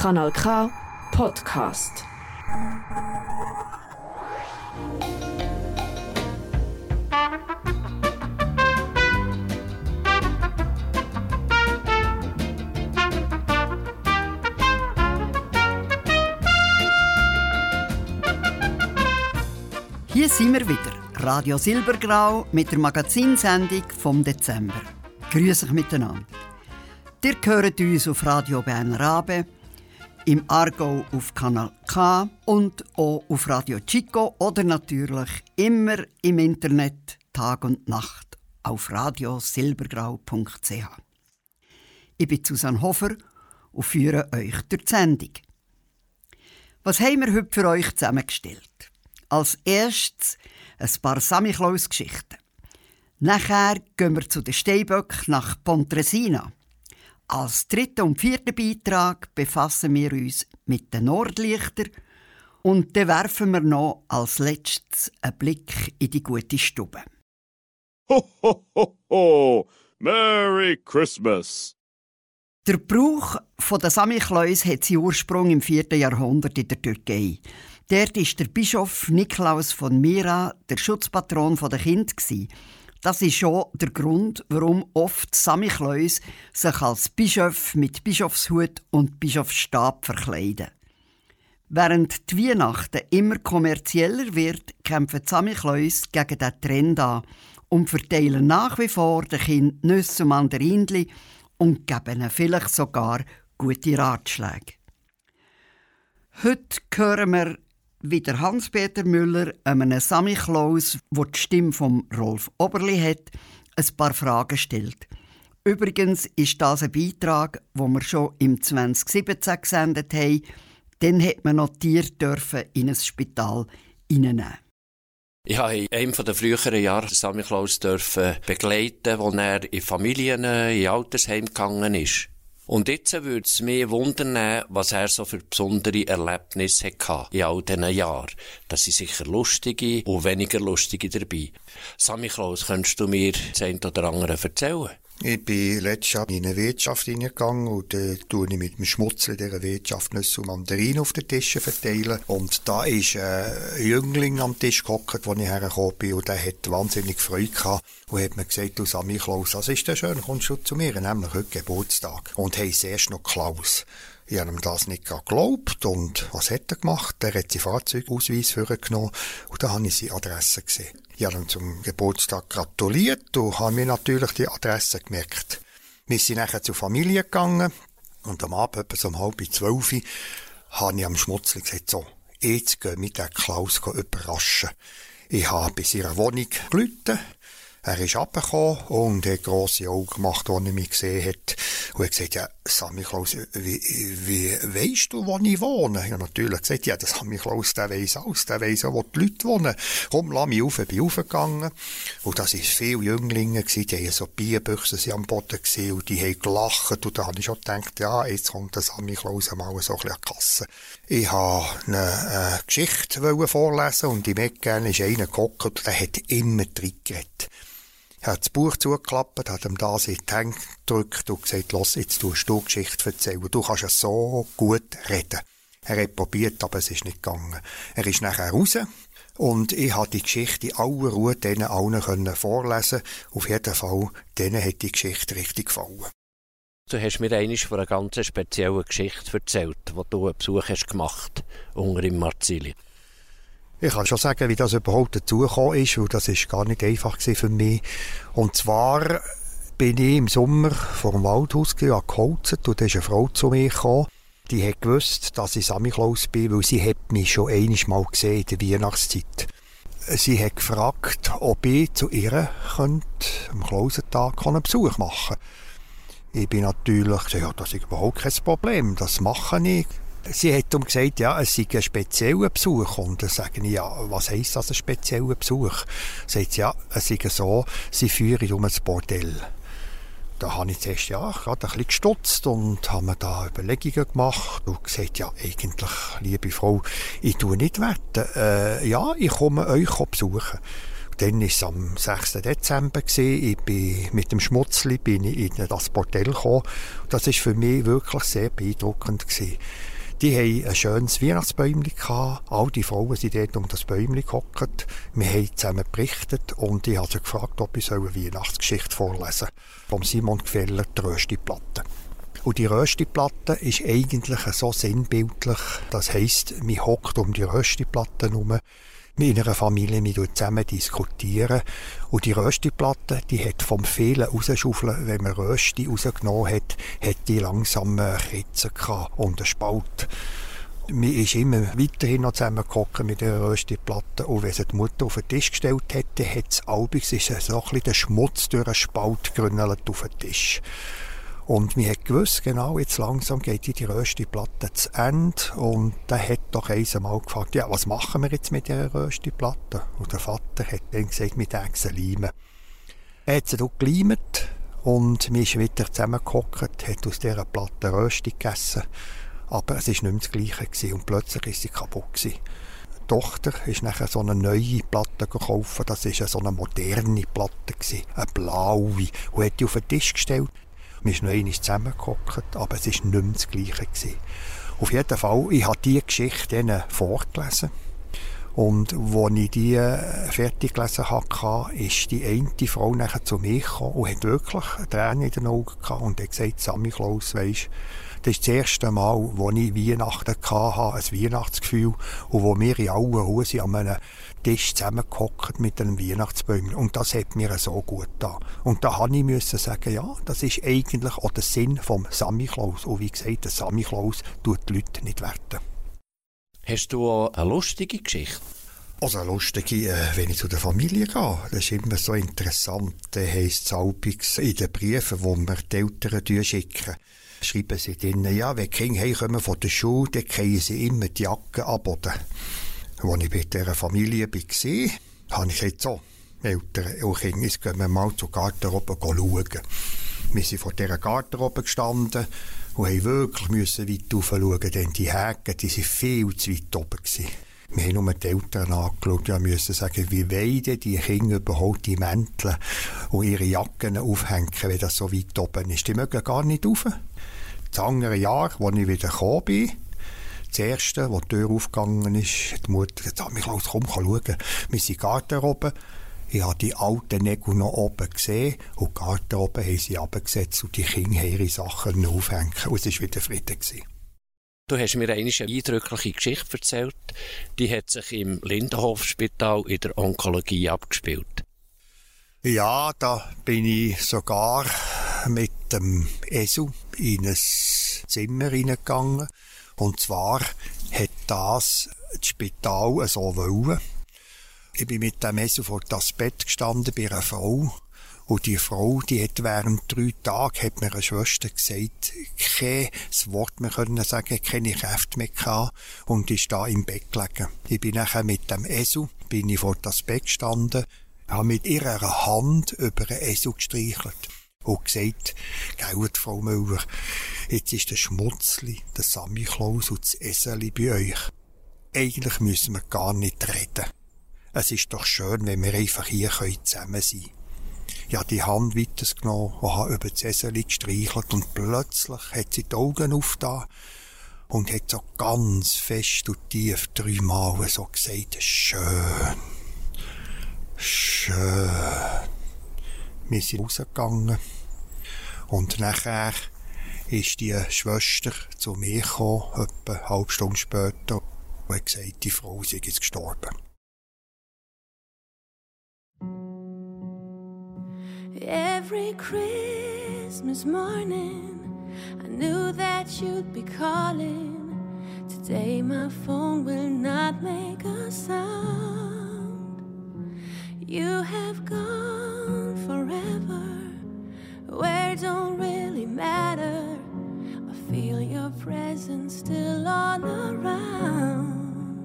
Kanal K Podcast. Hier sind wir wieder, Radio Silbergrau mit der Magazinsendung vom Dezember. Grüß euch miteinander. Ihr hört uns auf Radio Bern Rabe, im Argo auf Kanal K und auch auf Radio Chico oder natürlich immer im Internet Tag und Nacht auf radiosilbergrau.ch. Ich bin Susanne Hofer und führe euch durch die Sendung. Was haben wir heute für euch zusammengestellt? Als erstes ein paar Samichlaus-Geschichten. Nachher gehen wir zu den Steinböck nach Pontresina. Als dritten und vierten Beitrag befassen wir uns mit den Nordlichtern und dann werfen wir noch als letztes einen Blick in die gute Stube. Ho, ho, ho, ho! Merry Christmas! Der Brauch der Samichlaus hat seinen Ursprung im 4. Jahrhundert in der Türkei. Dort war der Bischof Niklaus von Myra der Schutzpatron der Kinder. Das ist schon der Grund, warum oft Samichlaus sich als Bischof mit Bischofshut und Bischofsstab verkleiden. Während die Weihnachten immer kommerzieller wird, kämpfen Samichlaus gegen diesen Trend an und verteilen nach wie vor den Kindern Nüsse und Mandarinchen und geben ihnen vielleicht sogar gute Ratschläge. Heute hören wir wie der Hans-Peter Müller einem Sammy Klaus, der die Stimme von Rolf Oberli hat, ein paar Fragen stellt. Übrigens ist das ein Beitrag, wo wir schon im 2017 gesendet haben. Dann hat man noch Tiere dürfen in ein Spital hineinnehmen. Ich habe in einem der früheren Jahre Sammy Klaus begleiten, als er in Familien, in Altersheim gegangen ist. Und jetzt würde es mich wundern, was er so für besondere Erlebnisse hatte in all diesen Jahren. Das sind sicher lustige und weniger lustige dabei. Sammy Klaus, könntest du mir das eine oder andere erzählen? Ich bin letztes Jahr in eine Wirtschaft hineingegangen und äh, tue ich mit dem Schmutzel dieser Wirtschaft Nüsse und Mandarinen auf den Tischen verteilen. Und da ist ein Jüngling am Tisch gehockt, wo ich hergekommen bin und der hat wahnsinnig Freude gehabt und hat mir gesagt, du Sammy Klaus, das ist denn schön, kommst du zu mir, nämlich heute Geburtstag. Und heisst erst noch Klaus. Ich habe ihm das nicht geglaubt und was hat er gemacht? Er hat seinen Fahrzeugausweis vorgenommen und da habe ich seine Adresse gesehen. Ich habe ihm zum Geburtstag gratuliert und habe mir natürlich die Adresse gemerkt. Wir sind nachher zur Familie gegangen und am Abend, etwa so um halb zwölf, habe ich am Schmutzli gesagt, so, jetzt gehen wir den Klaus überraschen. Ich habe bei seiner Wohnung gelitten, er ist abgekommen und hat grosse Augen gemacht, als er mich gesehen hat. Und hat gesagt, ja, Sammy Klaus, wie, wie weisst du, wo ich wohne? Ich habe natürlich gesagt, ja, das Sammy Klaus, der weiss alles, der weiss auch, wo die Leute wohnen. Komm, lass mich auf, ich bin aufgegangen. Und das waren viele Jünglinge, gewesen, die haben so Bierbüchsen am Boden gesehen und die haben gelacht. Und da habe ich schon gedacht, ja, jetzt kommt der Sammy Klaus mal so ein bisschen an die Kasse. Ich wollte eine äh, Geschichte vorlesen und im Ecken ist einer geguckt und der hat immer drin geredet. Er hat das Buch zugeklappt, hat ihm das in die Hände gedrückt und gesagt, los, jetzt tust du Geschichte erzählen. Du kannst ja so gut reden. Er hat probiert, aber es ist nicht gegangen. Er ist nachher raus und ich habe die Geschichte in aller Ruhe denen allen können vorlesen. Auf jeden Fall, denen hat die Geschichte richtig gefallen. Du hast mir einmal von einer ganz speziellen Geschichte erzählt, die du einen Besuch hast gemacht unter im Marzili. Ich kann schon sagen, wie das überhaupt dazugekommen ist, und das ist gar nicht einfach für mich. Und zwar bin ich im Sommer vor dem Waldhaus geholzt und da ist eine Frau zu mir gekommen. Die hat gewusst, dass ich Samichlaus bin, weil sie hat mich schon einmal gesehen in der Weihnachtszeit. Sie hat gefragt, ob ich zu ihr könnte, am Klausentag einen Besuch machen Ich bin natürlich gesagt, ja, das ist überhaupt kein Problem, das mache ich. Sie hat ihm gesagt, ja, es sei ein spezieller Besuch. Und dann sage ich, ja, was heisst das, ein spezieller Besuch? Sagt sie, ja, es sei so, sie führen um ein Bordell. Da habe ich zuerst ja, gerade ein bisschen gestutzt und habe mir da Überlegungen gemacht und gesagt, ja, eigentlich, liebe Frau, ich tue nicht wetten. Äh, ja, ich komme euch besuchen. Dann war es am 6. Dezember. Ich bin mit dem Schmutzli bin ich in das Bordell gekommen. Das war für mich wirklich sehr beeindruckend. Die hatten ein schönes Weihnachtsbäumchen gehabt. All die Frauen sind dort um das Bäumchen gehockt. Wir haben zusammen berichtet und ich habe sie gefragt, ob ich eine Weihnachtsgeschichte vorlesen soll. Vom Simon Gefeller, die Röstiplatte. Und die Röstiplatte ist eigentlich so sinnbildlich. Das heisst, man hockt um die Röstiplatte herum in einer Familie wir zusammen diskutieren. Und die Röstiplatte, die hat vom vielen rausschaufeln, wenn man Rösti rausgenommen hat, hat die langsam Kritzen und einen Spalt. Man ist immer weiterhin noch zusammengekommen mit der Röstiplatte. Und wenn sie die Mutter auf den Tisch gestellt hätte, hat es ist so ein bisschen der Schmutz durch einen Spalt gerünnelt auf den Tisch. Und wir hat gewusst, genau, jetzt langsam geht die Röstiplatte zu Ende. Und der hat doch einmal gefragt, ja, was machen wir jetzt mit dieser Röstiplatte? Und der Vater hat dann gesagt, mit Echsen leimen. Er hat sie dort geleimt und wir sind wieder zusammengehockt, hat aus dieser Platte Rösti gegessen. Aber es war nicht mehr das Gleiche gewesen, und plötzlich ist sie kaputt gewesen. Die Tochter ist nachher so eine neue Platte gekauft. Das war so eine moderne Platte, gewesen, eine blaue. Und hat die auf den Tisch gestellt. Wir sind noch einmal zusammengehockt, aber es war nicht mehr das Gleiche. Gewesen. Auf jeden Fall, ich habe diese Geschichte ihnen vorgelesen. Und als ich die äh, fertig gelesen hatte, ist die eine Frau nachher zu mir gekommen und hat wirklich Tränen in den Augen gehabt und hat gesagt, Sammy Klaus, weisst, das ist das erste Mal, wo ich Weihnachten hatte, ein Weihnachtsgefühl, und wo wir in allen Husen an einem Tisch zusammengehockt mit einem Weihnachtsbäumchen. Und das hat mir so gut da. Und da habe ich müssen sagen, ja, das ist eigentlich auch der Sinn vom Samichlaus. Und wie gesagt, der Samichlaus tut die Leute nicht werten. Hast du auch eine lustige Geschichte? Also eine lustige, äh, wenn ich zu der Familie gehe, das ist immer so interessant. Da heisst es in den Briefen, die wir die Eltern schicken, schreiben sie drinnen, ja, wenn die Kinder heimkommen von der Schule, dann kriegen sie immer die Jacke abboden. Als ich bei dieser Familie war, habe ich gesagt, so, Eltern und Kinder, jetzt gehen wir mal zur Garderobe schauen. Wir sind vor dieser Garderobe gestanden und haben wirklich weit rauf schauen, denn die Häken, die waren viel zu weit oben. Wir haben nur die Eltern angeschaut und mussten sagen, wie weiden die Kinder überhaupt die Mäntel und ihre Jacken aufhängen, wenn das so weit oben ist. Die mögen gar nicht rauf. Das andere Jahr, als ich wieder gekommen bin, das erste, wo die Tür aufgegangen ist, hat die Mutter gesagt, Michael, komm, schauen. Wir sind Garderobe. Ich habe die alten Nägel noch oben gesehen und die Garderobe haben sie abgesetzt und die Kinder haben ihre Sachen aufhängen. Und es war wieder Frieden. Gewesen. Du hast mir eine eindrückliche Geschichte erzählt. Die hat sich im Lindenhofspital in der Onkologie abgespielt. Ja, da bin ich sogar mit dem Esu in ein Zimmer hineingegangen. Und zwar hat das das Spital so wollen. Ich bin mit dem Esu vor das Bett gestanden bei einer Frau. Und die Frau, die hat während drei Tagen, hat mir eine Schwester gesagt, kein Wort mehr können sagen, keine Kräfte mehr gehabt und ist da im Bett gelegen. Ich bin nachher mit dem Esu, bin ich vor das Bett gestanden, habe mit ihrer Hand über den Esu gestreichelt und gesagt, gell, Frau Müller, jetzt ist der Schmutzli, der Sammy Klaus und das Eseli bei euch. Eigentlich müssen wir gar nicht reden. Es ist doch schön, wenn wir einfach hier zusammen sein können. Ich habe die Hand weitergenommen und habe über das Eseli gestreichelt und plötzlich hat sie die Augen aufgetan und hat so ganz fest und tief dreimal so gesagt, schön, schön. Wir sind rausgegangen und nachher ist die Schwester zu mir gekommen, etwa eine halbe Stunde später, und hat gesagt, die Frau sei jetzt gestorben. Every Christmas morning, I knew that you'd be calling. Today, my phone will not make a sound. You have gone matter. I feel your presence still on around.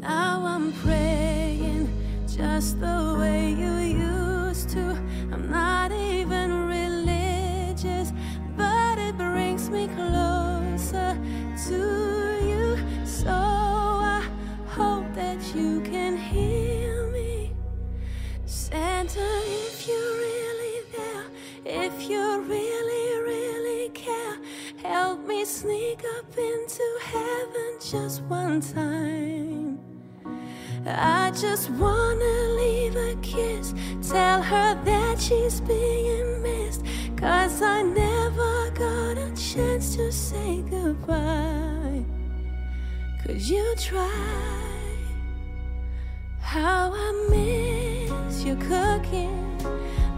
Now I'm praying just the way you used to. I'm not even religious, but it brings me closer just one time. I just wanna leave a kiss, tell her that she's being missed. Cause I never got a chance to say goodbye. Could you try? How I miss your cooking,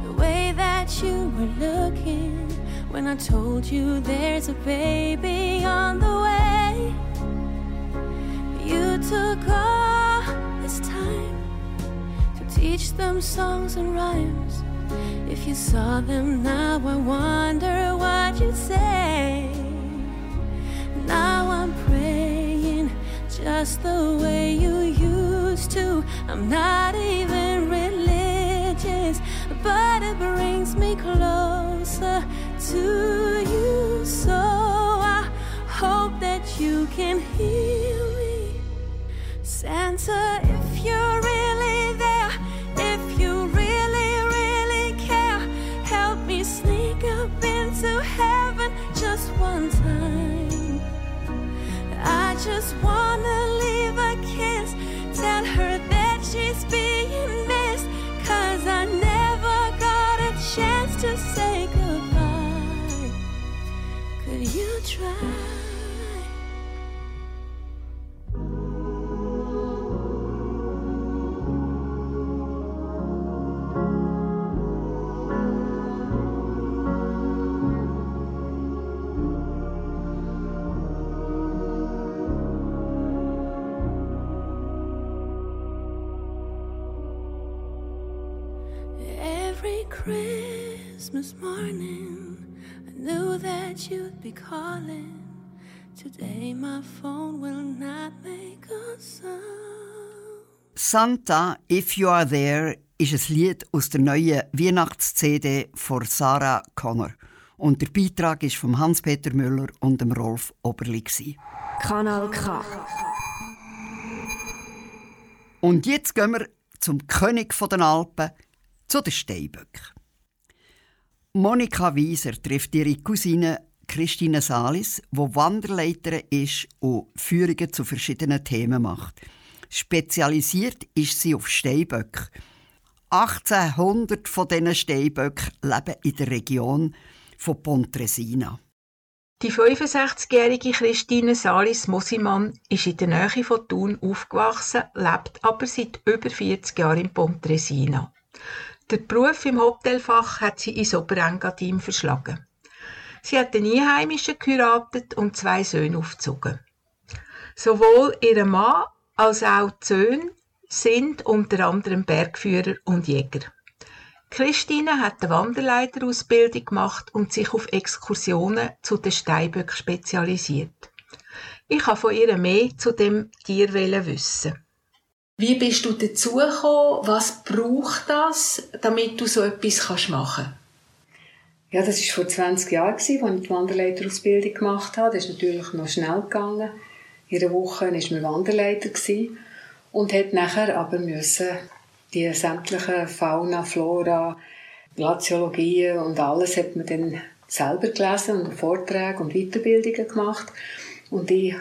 the way that you were looking when I told you there's a baby on the took all this time to teach them songs and rhymes. If you saw them now, I wonder what you'd say. Now I'm praying just the way you used to. I'm not even religious, but it brings me closer to you. So I hope that you can hear Santa, if you're really there, if you really, really care, help me sneak up into heaven just one time. I just wanna leave a kiss, tell her that she's being missed, cause I never got a chance to say goodbye. Could you try? Christmas morning, I knew that you'd be calling. Today, my phone will not make a sound. Santa, If You Are There ist ein Lied aus der neuen Weihnachts-CD von Sarah Connor. Und der Beitrag ist von Hans-Peter Müller und dem Rolf Oberli. Kanal K. Und jetzt gehen wir zum König der Alpen, zu den Steinböcken. Monika Wieser trifft ihre Cousine Christine Salis, wo Wanderleiterin ist und Führungen zu verschiedenen Themen macht. Spezialisiert ist sie auf Steinböcke. 1800 von diesen Steinböcken leben in der Region von Pontresina. Die 65-jährige Christine Salis Mosimann ist in der Nähe von Thun aufgewachsen, lebt aber seit über 40 Jahren in Pontresina. Der Beruf im Hotelfach hat sie ins Oberengadin verschlagen. Sie hat den Einheimischen geheiratet und zwei Söhne aufgezogen. Sowohl ihr Mann als auch die Söhne sind unter anderem Bergführer und Jäger. Christine hat eine Wanderleiterausbildung gemacht und sich auf Exkursionen zu den Steinböcken spezialisiert. Ich habe von ihr mehr zu dem Tier wissen. Wie bist du dazu gekommen? Was braucht das, damit du so etwas kannst machen Ja, das war vor 20 Jahren, als ich die Wanderleiterausbildung gemacht habe. Das ist natürlich noch schnell gegangen. In einer Woche war man Wanderleiter und hat nachher aber müssen die sämtlichen Fauna, Flora, Glaziologien und alles hat man dann selber gelesen und Vorträge und Weiterbildungen gemacht. Und ich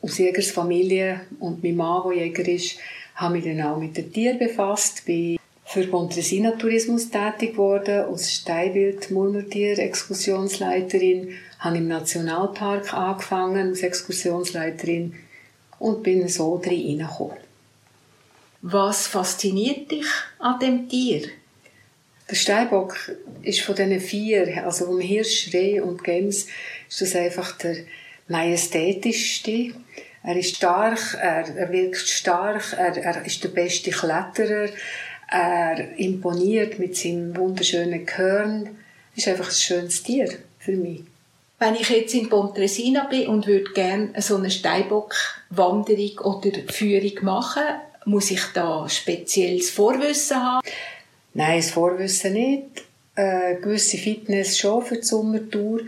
aus Jägersfamilie und mein Mann, der Jäger ist, habe mich dann auch mit den Tieren befasst, bin für Pontresina Tourismus tätig geworden, als Steinwild Murmeltier Exkursionsleiterin, habe im Nationalpark angefangen als Exkursionsleiterin und bin so drin hineingekommen. Was fasziniert dich an dem Tier? Der Steinbock ist von diesen vier, also vom Hirsch, Reh und Gems, ist das einfach der majestätischste. Er ist stark, er, er wirkt stark, er, er ist der beste Kletterer, er imponiert mit seinem wunderschönen Gehirn. ist einfach ein schönes Tier für mich. Wenn ich jetzt in Pontresina bin und würde gerne so eine Steinbock-Wanderung oder Führung machen, muss ich da spezielles Vorwissen haben? Nein, das Vorwissen nicht. Äh, gewisse Fitness schon für die Sommertour,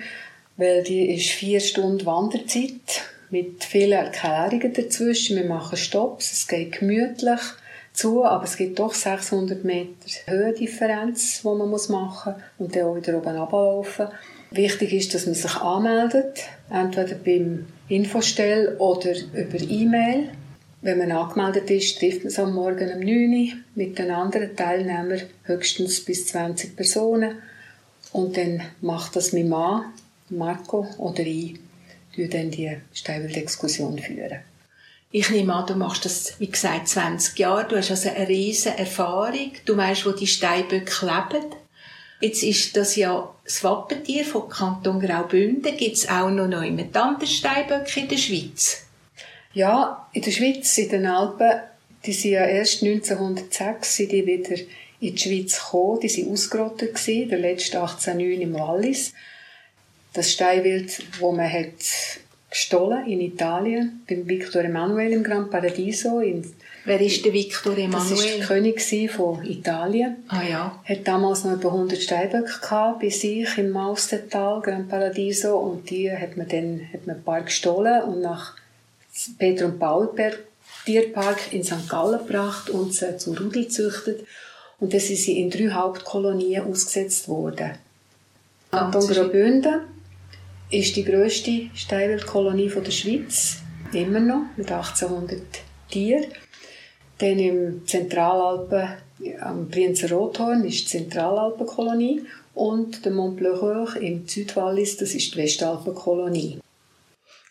weil die ist vier Stunden Wanderzeit mit vielen Erklärungen dazwischen. Wir machen Stops, es geht gemütlich zu, aber es gibt doch 600 Meter Höhendifferenz, die man machen muss und dann auch wieder oben runterlaufen. Wichtig ist, dass man sich anmeldet, entweder beim Infostell oder über E-Mail. Wenn man angemeldet ist, trifft man sich am Morgen um 9 Uhr mit den anderen Teilnehmern, höchstens bis 20 Personen. Und dann macht das mein Mann, Marco oder ich, dann die Steinwild-Exkursion führen. Ich nehme an, du machst das, wie gesagt, 20 Jahre. Du hast also eine riesige Erfahrung. Du weißt, wo die Steinböcke leben. Jetzt ist das ja das Wappentier vom Kanton Graubünden. Gibt es auch noch jemand anderes Steinböcke in der Schweiz? Ja, in der Schweiz, in den Alpen, die sind ja erst 1906 sind die wieder in die Schweiz gekommen. Die sind ausgerottet gewesen, der letzte 1809 im Wallis. Das Steinwild, wo man hat gestohlen in Italien, beim Victor Emanuele im Gran Paradiso. In, Wer ist der Victor Emanuele? Das war der König von Italien. Ah ja. Hat damals noch über 100 Steinböcke gehabt, bei sich im Maustertal, Gran Paradiso. Und die hat man dann hat man ein paar gestohlen und nach Peter und Paul Tierpark in St. Gallen gebracht und sie zu Rudel gezüchtet. Und dann sind sie in drei Hauptkolonien ausgesetzt worden. Kanton Graubünden ist die grösste Steinwildkolonie der Schweiz, immer noch, mit 1800 Tieren. Dann im Zentralalpen, am Brienzer Rothorn, ist die Zentralalpenkolonie. Und der Mont Bleuhoch im Südwallis, das ist die Westalpenkolonie.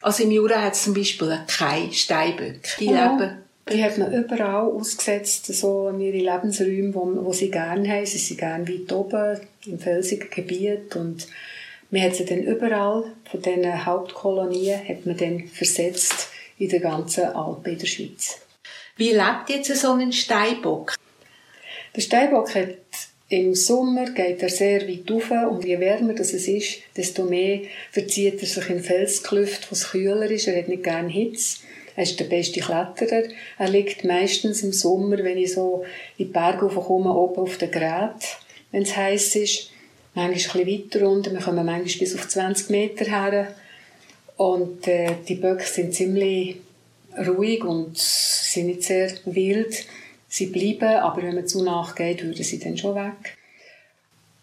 Also im Jura hat es zum Beispiel keine Steinböcke. Die oh, leben die hat man überall ausgesetzt, so in ihre Lebensräume, wo, wo sie gerne haben. Sie sind gerne weit oben, im felsigen Gebiet und man hat sie dann überall von diesen Hauptkolonien hat man dann versetzt in der ganzen Alpen in der Schweiz. Wie lebt jetzt so ein Steinbock? Der Steinbock hat im Sommer geht er sehr weit rauf und je wärmer das es ist, desto mehr verzieht er sich in Felsklüfte, wo es kühler ist. Er hat nicht gerne Hitze. Er ist der beste Kletterer. Er liegt meistens im Sommer, wenn ich so in die Berge komme, oben auf den Gerät, wenn es heiß ist. Manchmal ein bisschen weiter runter. Wir kommen manchmal bis auf 20 Meter her. Und äh, die Böcke sind ziemlich ruhig und sind nicht sehr wild. Sie bleiben, aber wenn man zu nachgeht, würden sie dann schon weg.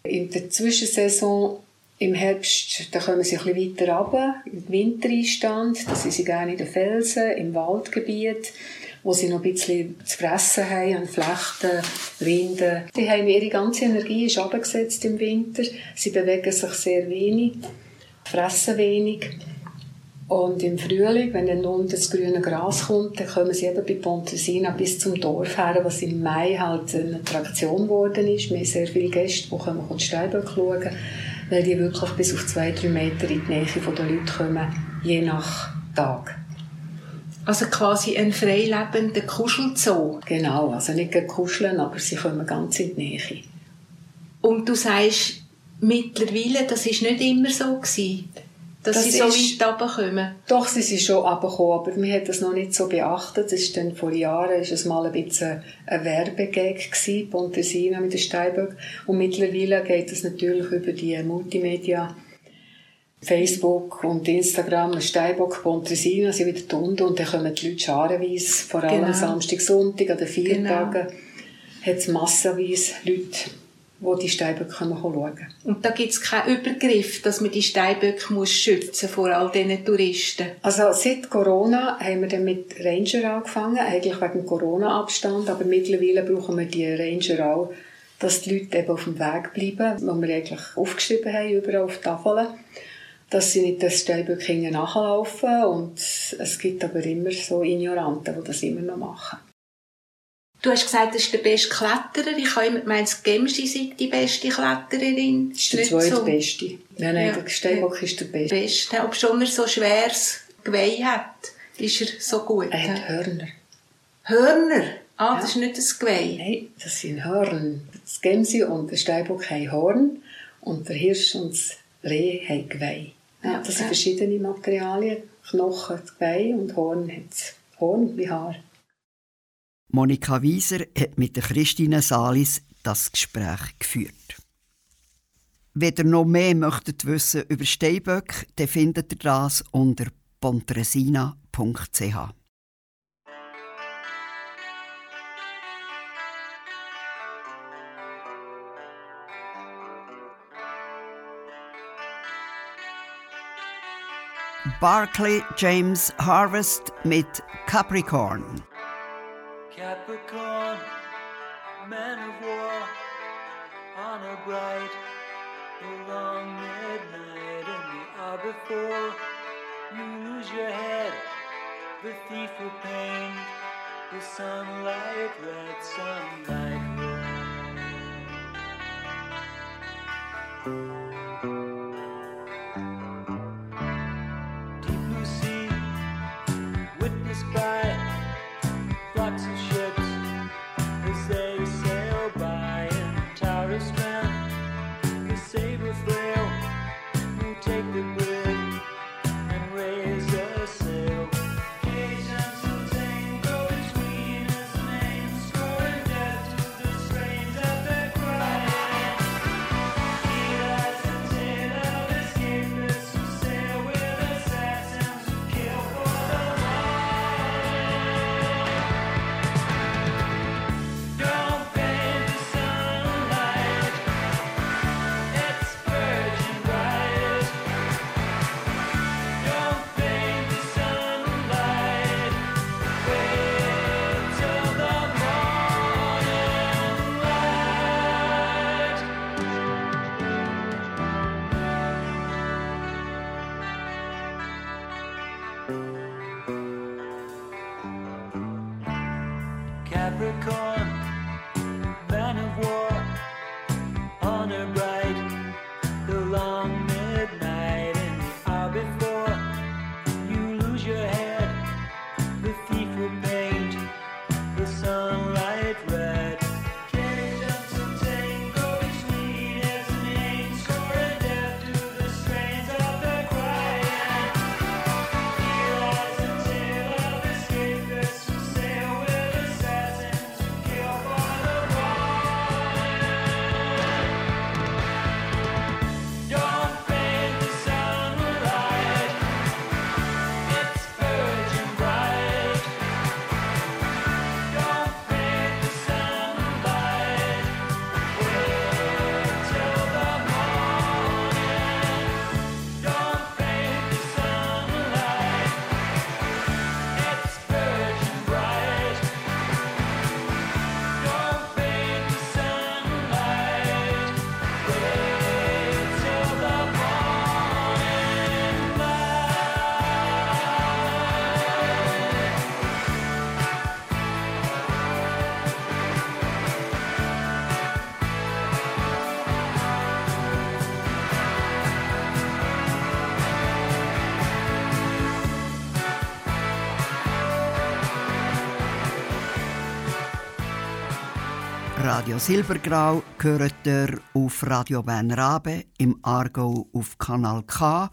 In der Zwischensaison im Herbst, da kommen sie ein bisschen weiter runter, im Wintereinstand, da sind sie gerne in den Felsen, im Waldgebiet, wo sie noch ein bisschen zu fressen haben, an Flechten, Rinden. Die haben ihre ganze Energie ist abgesetzt im Winter. Sie bewegen sich sehr wenig, fressen wenig. Und im Frühling, wenn dann unten das grüne Gras kommt, dann kommen sie eben bei Pontresina bis zum Dorf her, was im Mai halt eine Attraktion geworden ist. Wir haben sehr viele Gäste, die kommen die Steinböcke schauen, weil die wirklich bis auf zwei, drei Meter in die Nähe der Leute kommen, je nach Tag. Also quasi ein freilebender Kuschelzoo. Genau, also nicht kuscheln, aber sie kommen ganz in die Nähe. Und du sagst, mittlerweile, das ist nicht immer so gewesen dass das sie so ist, weit runterkommen? Doch, sie sind schon runtergekommen, aber wir haben das noch nicht so beachtet. Das ist dann vor Jahren ist es mal ein bisschen ein Werbegag gewesen, Pontesina mit den Steinböck. Und mittlerweile geht es natürlich über die Multimedia, Facebook und Instagram, Steinbock, Pontresina sind wieder unten und dann kommen die Leute scharenweise, vor allem genau. Samstag, Sonntag, an den vier genau. Tagen, hat es massenweise Leute wo die Steinböcke schauen können. Und da gibt es keinen Übergriff, dass man die Steinböcke muss schützen vor all diesen Touristen? Also seit Corona haben wir dann mit Ranger angefangen, eigentlich wegen Corona-Abstand, aber mittlerweile brauchen wir die Ranger auch, dass die Leute eben auf dem Weg bleiben, wo wir eigentlich aufgeschrieben haben, überall auf Tafeln, dass sie nicht das Steinböcke nachlaufen und es gibt aber immer so Ignoranten, die das immer noch machen. Du hast gesagt, das ist der beste Kletterer. Ich habe immer gemeint, Gemsi sei die beste Klettererin. Das ist der zweitbeste. So. Nein, nein, ja. der Steinbock ist der beste. beste. Ob schon er so schweres Geweih hat, ist er so gut. Er hat Hörner. Hörner? Ah, ja. das ist nicht das Geweih. Nein, das sind Hörner. Das Gemsi und der Steinbock haben Horn und der Hirsch und das Reh haben Geweih. Ja, das sind verschiedene Materialien. Knochen, Geweih und Horn hat Horn wie Haar. Monika Wieser hat mit der Christine Salis das Gespräch geführt. Wenn ihr noch mehr möchtet wissen über Steinböck, dann findet ihr das unter pontresina.ch. Barclay James Harvest mit Capricorn. Capricorn, man of war, on a bright, long midnight in the hour before you lose your head, the thief the sunlight, red sunlight. Radio Silbergrau gehört ihr auf Radio Bern Rabe, im Aargau auf Kanal K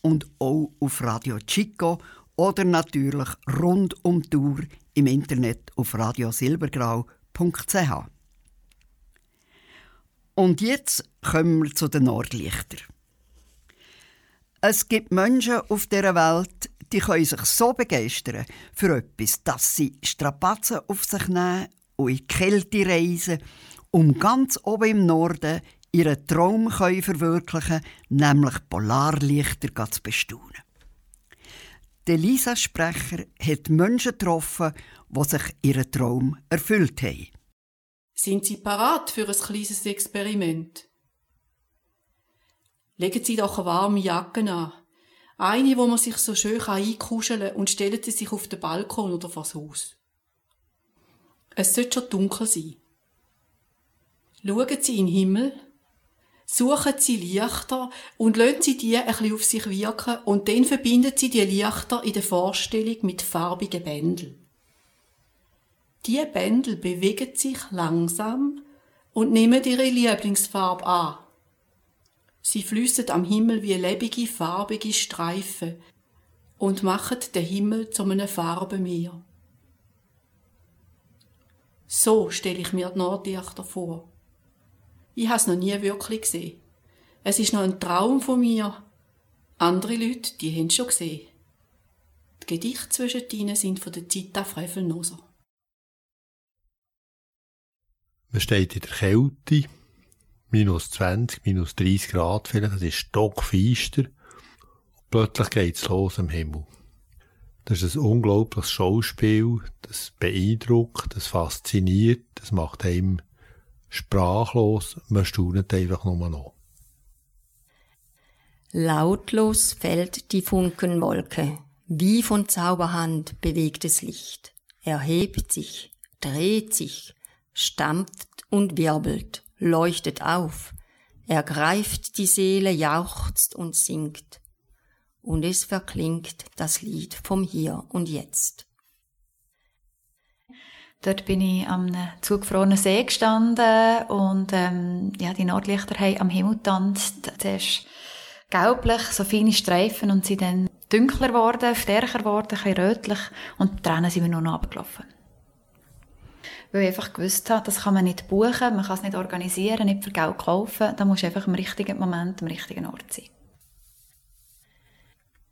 und auch auf Radio Chico oder natürlich rund um die Uhr im Internet auf radiosilbergrau.ch. Und jetzt kommen wir zu den Nordlichtern. Es gibt Menschen auf dieser Welt, die können sich so begeistern für etwas, dass sie Strapazen auf sich nehmen und in die Kälte reisen, um ganz oben im Norden ihren Traum können verwirklichen nämlich Polarlichter zu bestaunen. Der Lisa-Sprecher hat Menschen getroffen, die sich ihren Traum erfüllt haben. Sind Sie parat für ein kleines Experiment? Legen Sie doch eine warme Jacke an. Eine, wo man sich so schön einkuscheln kann und stellen Sie sich auf den Balkon oder vors Haus. Es sollte schon dunkel sein. Schauen Sie in den Himmel, suchen Sie Lichter und lassen Sie die ein bisschen auf sich wirken und dann verbinden Sie die Lichter in der Vorstellung mit farbigen Bändeln. Die Bändel bewegen sich langsam und nehmen ihre Lieblingsfarbe an. Sie flüssen am Himmel wie lebige, farbige Streifen und machen den Himmel zu einem Farbenmeer. So stelle ich mir die Nordlichter vor. Ich habe es noch nie wirklich gesehen. Es ist noch ein Traum von mir. Andere Leute, die haben es schon gesehen. Die Gedichte zwischen ihnen sind von der Zita Frevelnoser. Man steht in der Kälte, minus 20, minus 30 Grad vielleicht, es ist stockfeister. Plötzlich geht's los im Himmel. Das ist ein unglaubliches Schauspiel, das beeindruckt, das fasziniert, das macht einem sprachlos, man staunet einfach nur noch. Lautlos fällt die Funkenwolke, wie von Zauberhand bewegtes Licht. Er hebt sich, dreht sich, stampft und wirbelt, leuchtet auf, ergreift die Seele, jauchzt und singt. Und es verklingt das Lied vom Hier und Jetzt. Dort bin ich am zugefrorenen See gestanden und ähm, ja, die Nordlichter haben am Himmel getanzt. Zuerst gelblich, so feine Streifen und sind dann dunkler geworden, stärker geworden, ein bisschen rötlich und die Tränen sind mir nur noch abgelaufen. Weil ich einfach gewusst habe, das kann man nicht buchen, man kann es nicht organisieren, nicht für Geld kaufen, da muss einfach im richtigen Moment, am richtigen Ort sein.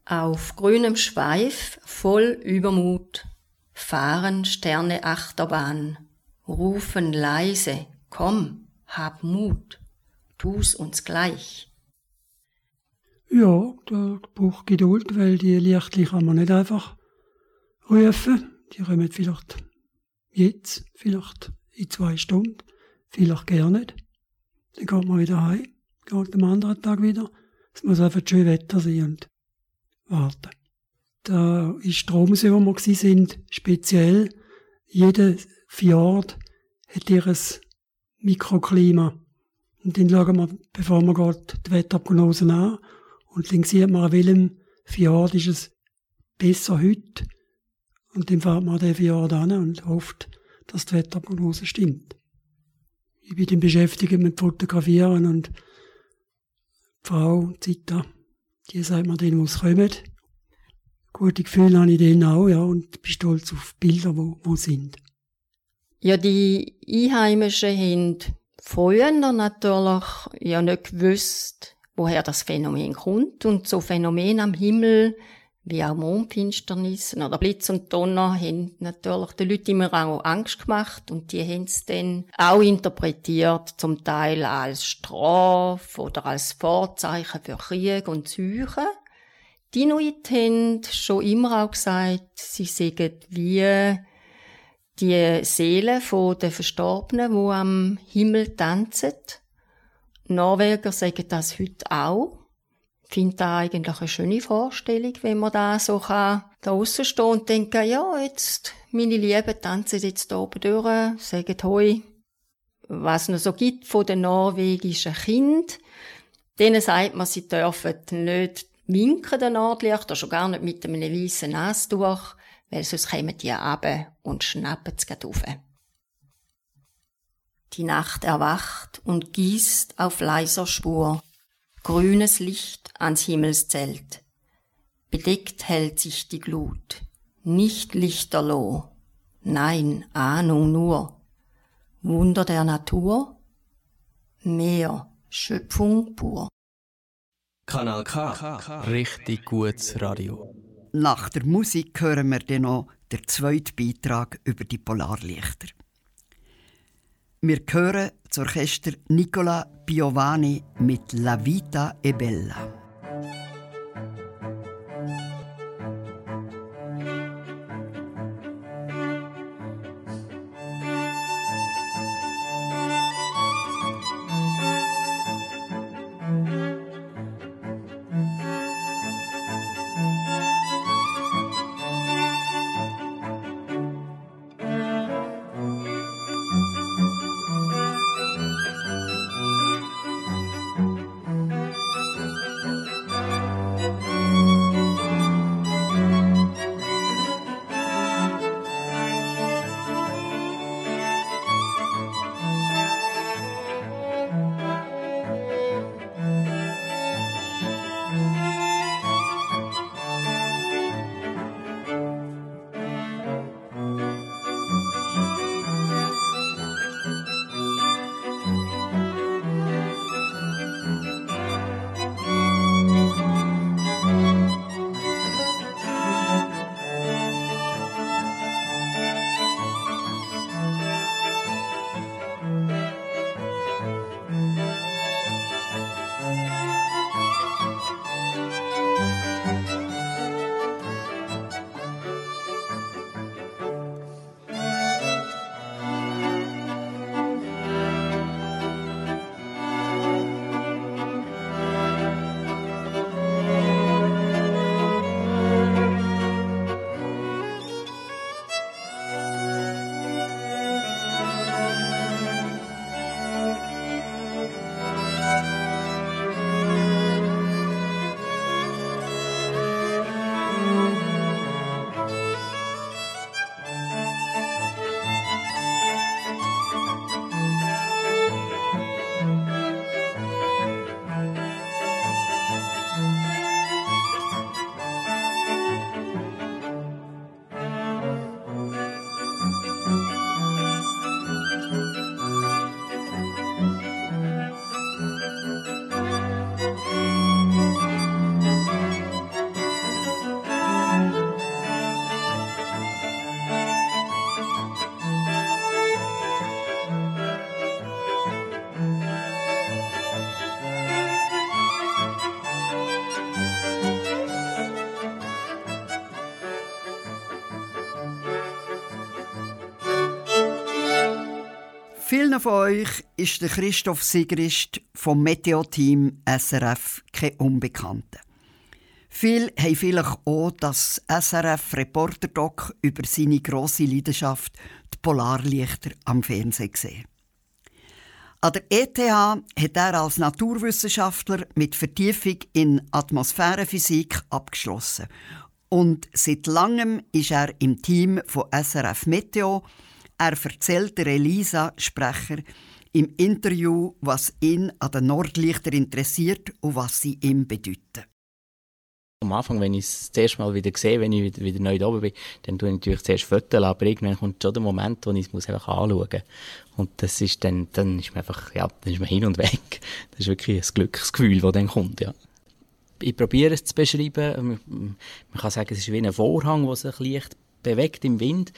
Auf grünem Schweif, voll Übermut, fahren Sterne Achterbahn, rufen leise, komm, hab Mut, tu's uns gleich. Ja, da braucht Geduld, weil die Lichtli kann man nicht einfach rufen. Die kommen vielleicht jetzt, vielleicht in zwei Stunden, vielleicht gar nicht. Dann geht man wieder heim, geht am anderen Tag wieder. Es muss einfach schön Wetter sein und warten. Da ist Stromsee, wo wir sind, speziell. Jeder Fjord hat ihr Mikroklima. Und dann schauen wir, bevor man geht, die Wetterprognosen an und dann sieht man, an welchem Fjord ist es besser heute. Und dann fährt man an den Fjord an und hofft, dass die Wetterprognose stimmt. Ich bin dann beschäftigt mit Fotografieren und die Frau, Zita, die sagt dann, wo es kommt. Gute Gefühle habe ich dann auch, ja, und bin stolz auf die Bilder, wo, wo sind. Ja, die Einheimischen haben früher natürlich ja nicht gewusst, woher das Phänomen kommt. Und so Phänomen am Himmel, wie auch Mondfinsternissen oder Blitz und Donner, haben natürlich den Leuten immer auch Angst gemacht und die haben es dann auch interpretiert, zum Teil als Strafe oder als Vorzeichen für Krieg und Seuchen. Die Inuit haben schon immer auch gesagt, sie seien wie die Seelen der Verstorbenen, die am Himmel tanzen. Norweger sagen das heute auch. Finde das eigentlich eine schöne Vorstellung, wenn man da so kann, da stehen und denken, ja, jetzt, meine Lieben tanzen jetzt da oben durch, sagen Hoi. Was es noch so gibt von den norwegischen Kindern, denen sagt man, sie dürfen nicht winken, den Nordlichter, schon gar nicht mit einem weißen Nastuch, weil sonst kommen die runter und schnappen es auf. Die Nacht erwacht und gießt auf leiser Spur grünes Licht ans Himmelszelt. Bedeckt hält sich die Glut, nicht lichterloh, nein, Ahnung nur. Wunder der Natur, Meer, Schöpfung pur. Kanal K. Richtig gutes Radio. Nach der Musik hören wir dann noch den zweiten Beitrag über die Polarlichter. Wir hören das Orchester Nicola Piovani mit La Vita è Bella. Vielen von euch ist der Christoph Sigrist vom Meteo-Team SRF kein Unbekannter. Viele haben vielleicht auch das SRF-Reporter-Doc über seine grosse Leidenschaft, die Polarlichter, am Fernsehen gesehen. An der ETH hat er als Naturwissenschaftler mit Vertiefung in Atmosphärenphysik abgeschlossen. Und seit langem ist er im Team von SRF Meteo. Er erzählt der Elisa Sprecher im Interview, was ihn an den Nordlichtern interessiert und was sie ihm bedeuten. Am Anfang, wenn ich es das erste Mal wieder sehe, wenn ich wieder, neu da oben bin, dann tue ich natürlich zuerst Fotos, aber irgendwann kommt schon der Moment, wo ich es einfach anschauen muss. Und das ist dann, dann ist man einfach, ja, dann ist man hin und weg. Das ist wirklich ein Glücksgefühl, das dann kommt, ja. Ich probiere es zu beschreiben. Man kann sagen, es ist wie ein Vorhang, der sich leicht bewegt im Wind.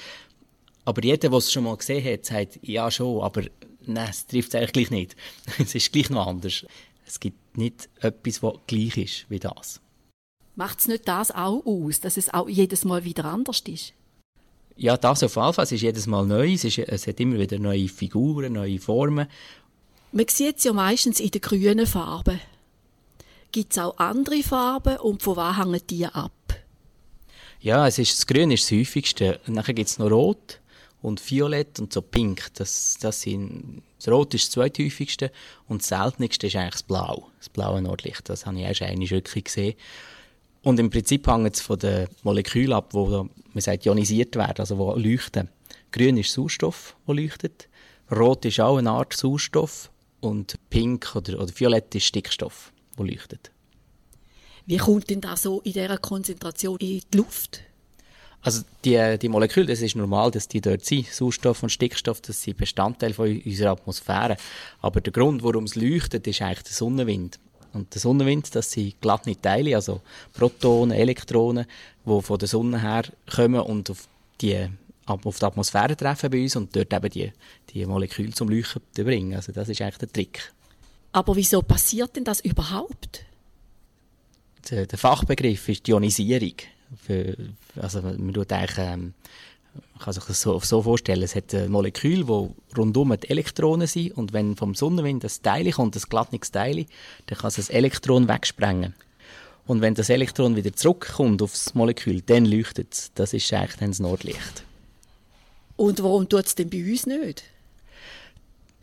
Aber jeder, der es schon mal gesehen hat, sagt, ja schon, aber nein, es trifft es eigentlich gleich nicht. es ist gleich noch anders. Es gibt nicht etwas, was gleich ist wie das. Macht es nicht das auch aus, dass es auch jedes Mal wieder anders ist? Ja, das auf jeden Fall. Es ist jedes Mal neu. Es, ist, es hat immer wieder neue Figuren, neue Formen. Man sieht es ja meistens in den grünen Farben. Gibt es auch andere Farben und von was hängen die ab? Ja, es ist, das Grün ist das häufigste. Dann gibt es noch Rot und Violett und so Pink. Das, das, sind, das Rot ist das zweithäufigste und das seltenste ist eigentlich das Blau. Das blaue Nordlicht. Das habe ich erst einmal wirklich gesehen. Und im Prinzip hängt es von den Molekülen ab, die man sagt, ionisiert werden, also die leuchten. Grün ist Sauerstoff, der leuchtet. Rot ist auch eine Art Sauerstoff. Und Pink oder, oder Violett ist Stickstoff, der leuchtet. Wie kommt denn das so in dieser Konzentration in die Luft? Also die, die Moleküle, das ist normal, dass die dort sind. Sauerstoff und Stickstoff, das sind Bestandteile von unserer Atmosphäre. Aber der Grund, warum es leuchtet, ist eigentlich der Sonnenwind. Und der Sonnenwind, das sind glatte Teile, also Protonen, Elektronen, die von der Sonne her kommen und auf die, auf die Atmosphäre treffen bei uns und dort eben die, die Moleküle zum Leuchten bringen. Also das ist eigentlich der Trick. Aber wieso passiert denn das überhaupt? Der, der Fachbegriff ist die Ionisierung. Für, also man tut eigentlich, ähm, kann sich das so, so vorstellen, es hat ein Molekül, wo rundum die Elektronen sind und wenn vom Sonnenwind das Teil kommt, das glattniges Teil, dann kann es das Elektron wegsprengen. Und wenn das Elektron wieder zurückkommt aufs Molekül, dann leuchtet es. Das ist eigentlich dann das Nordlicht. Und warum tut es denn bei uns nicht?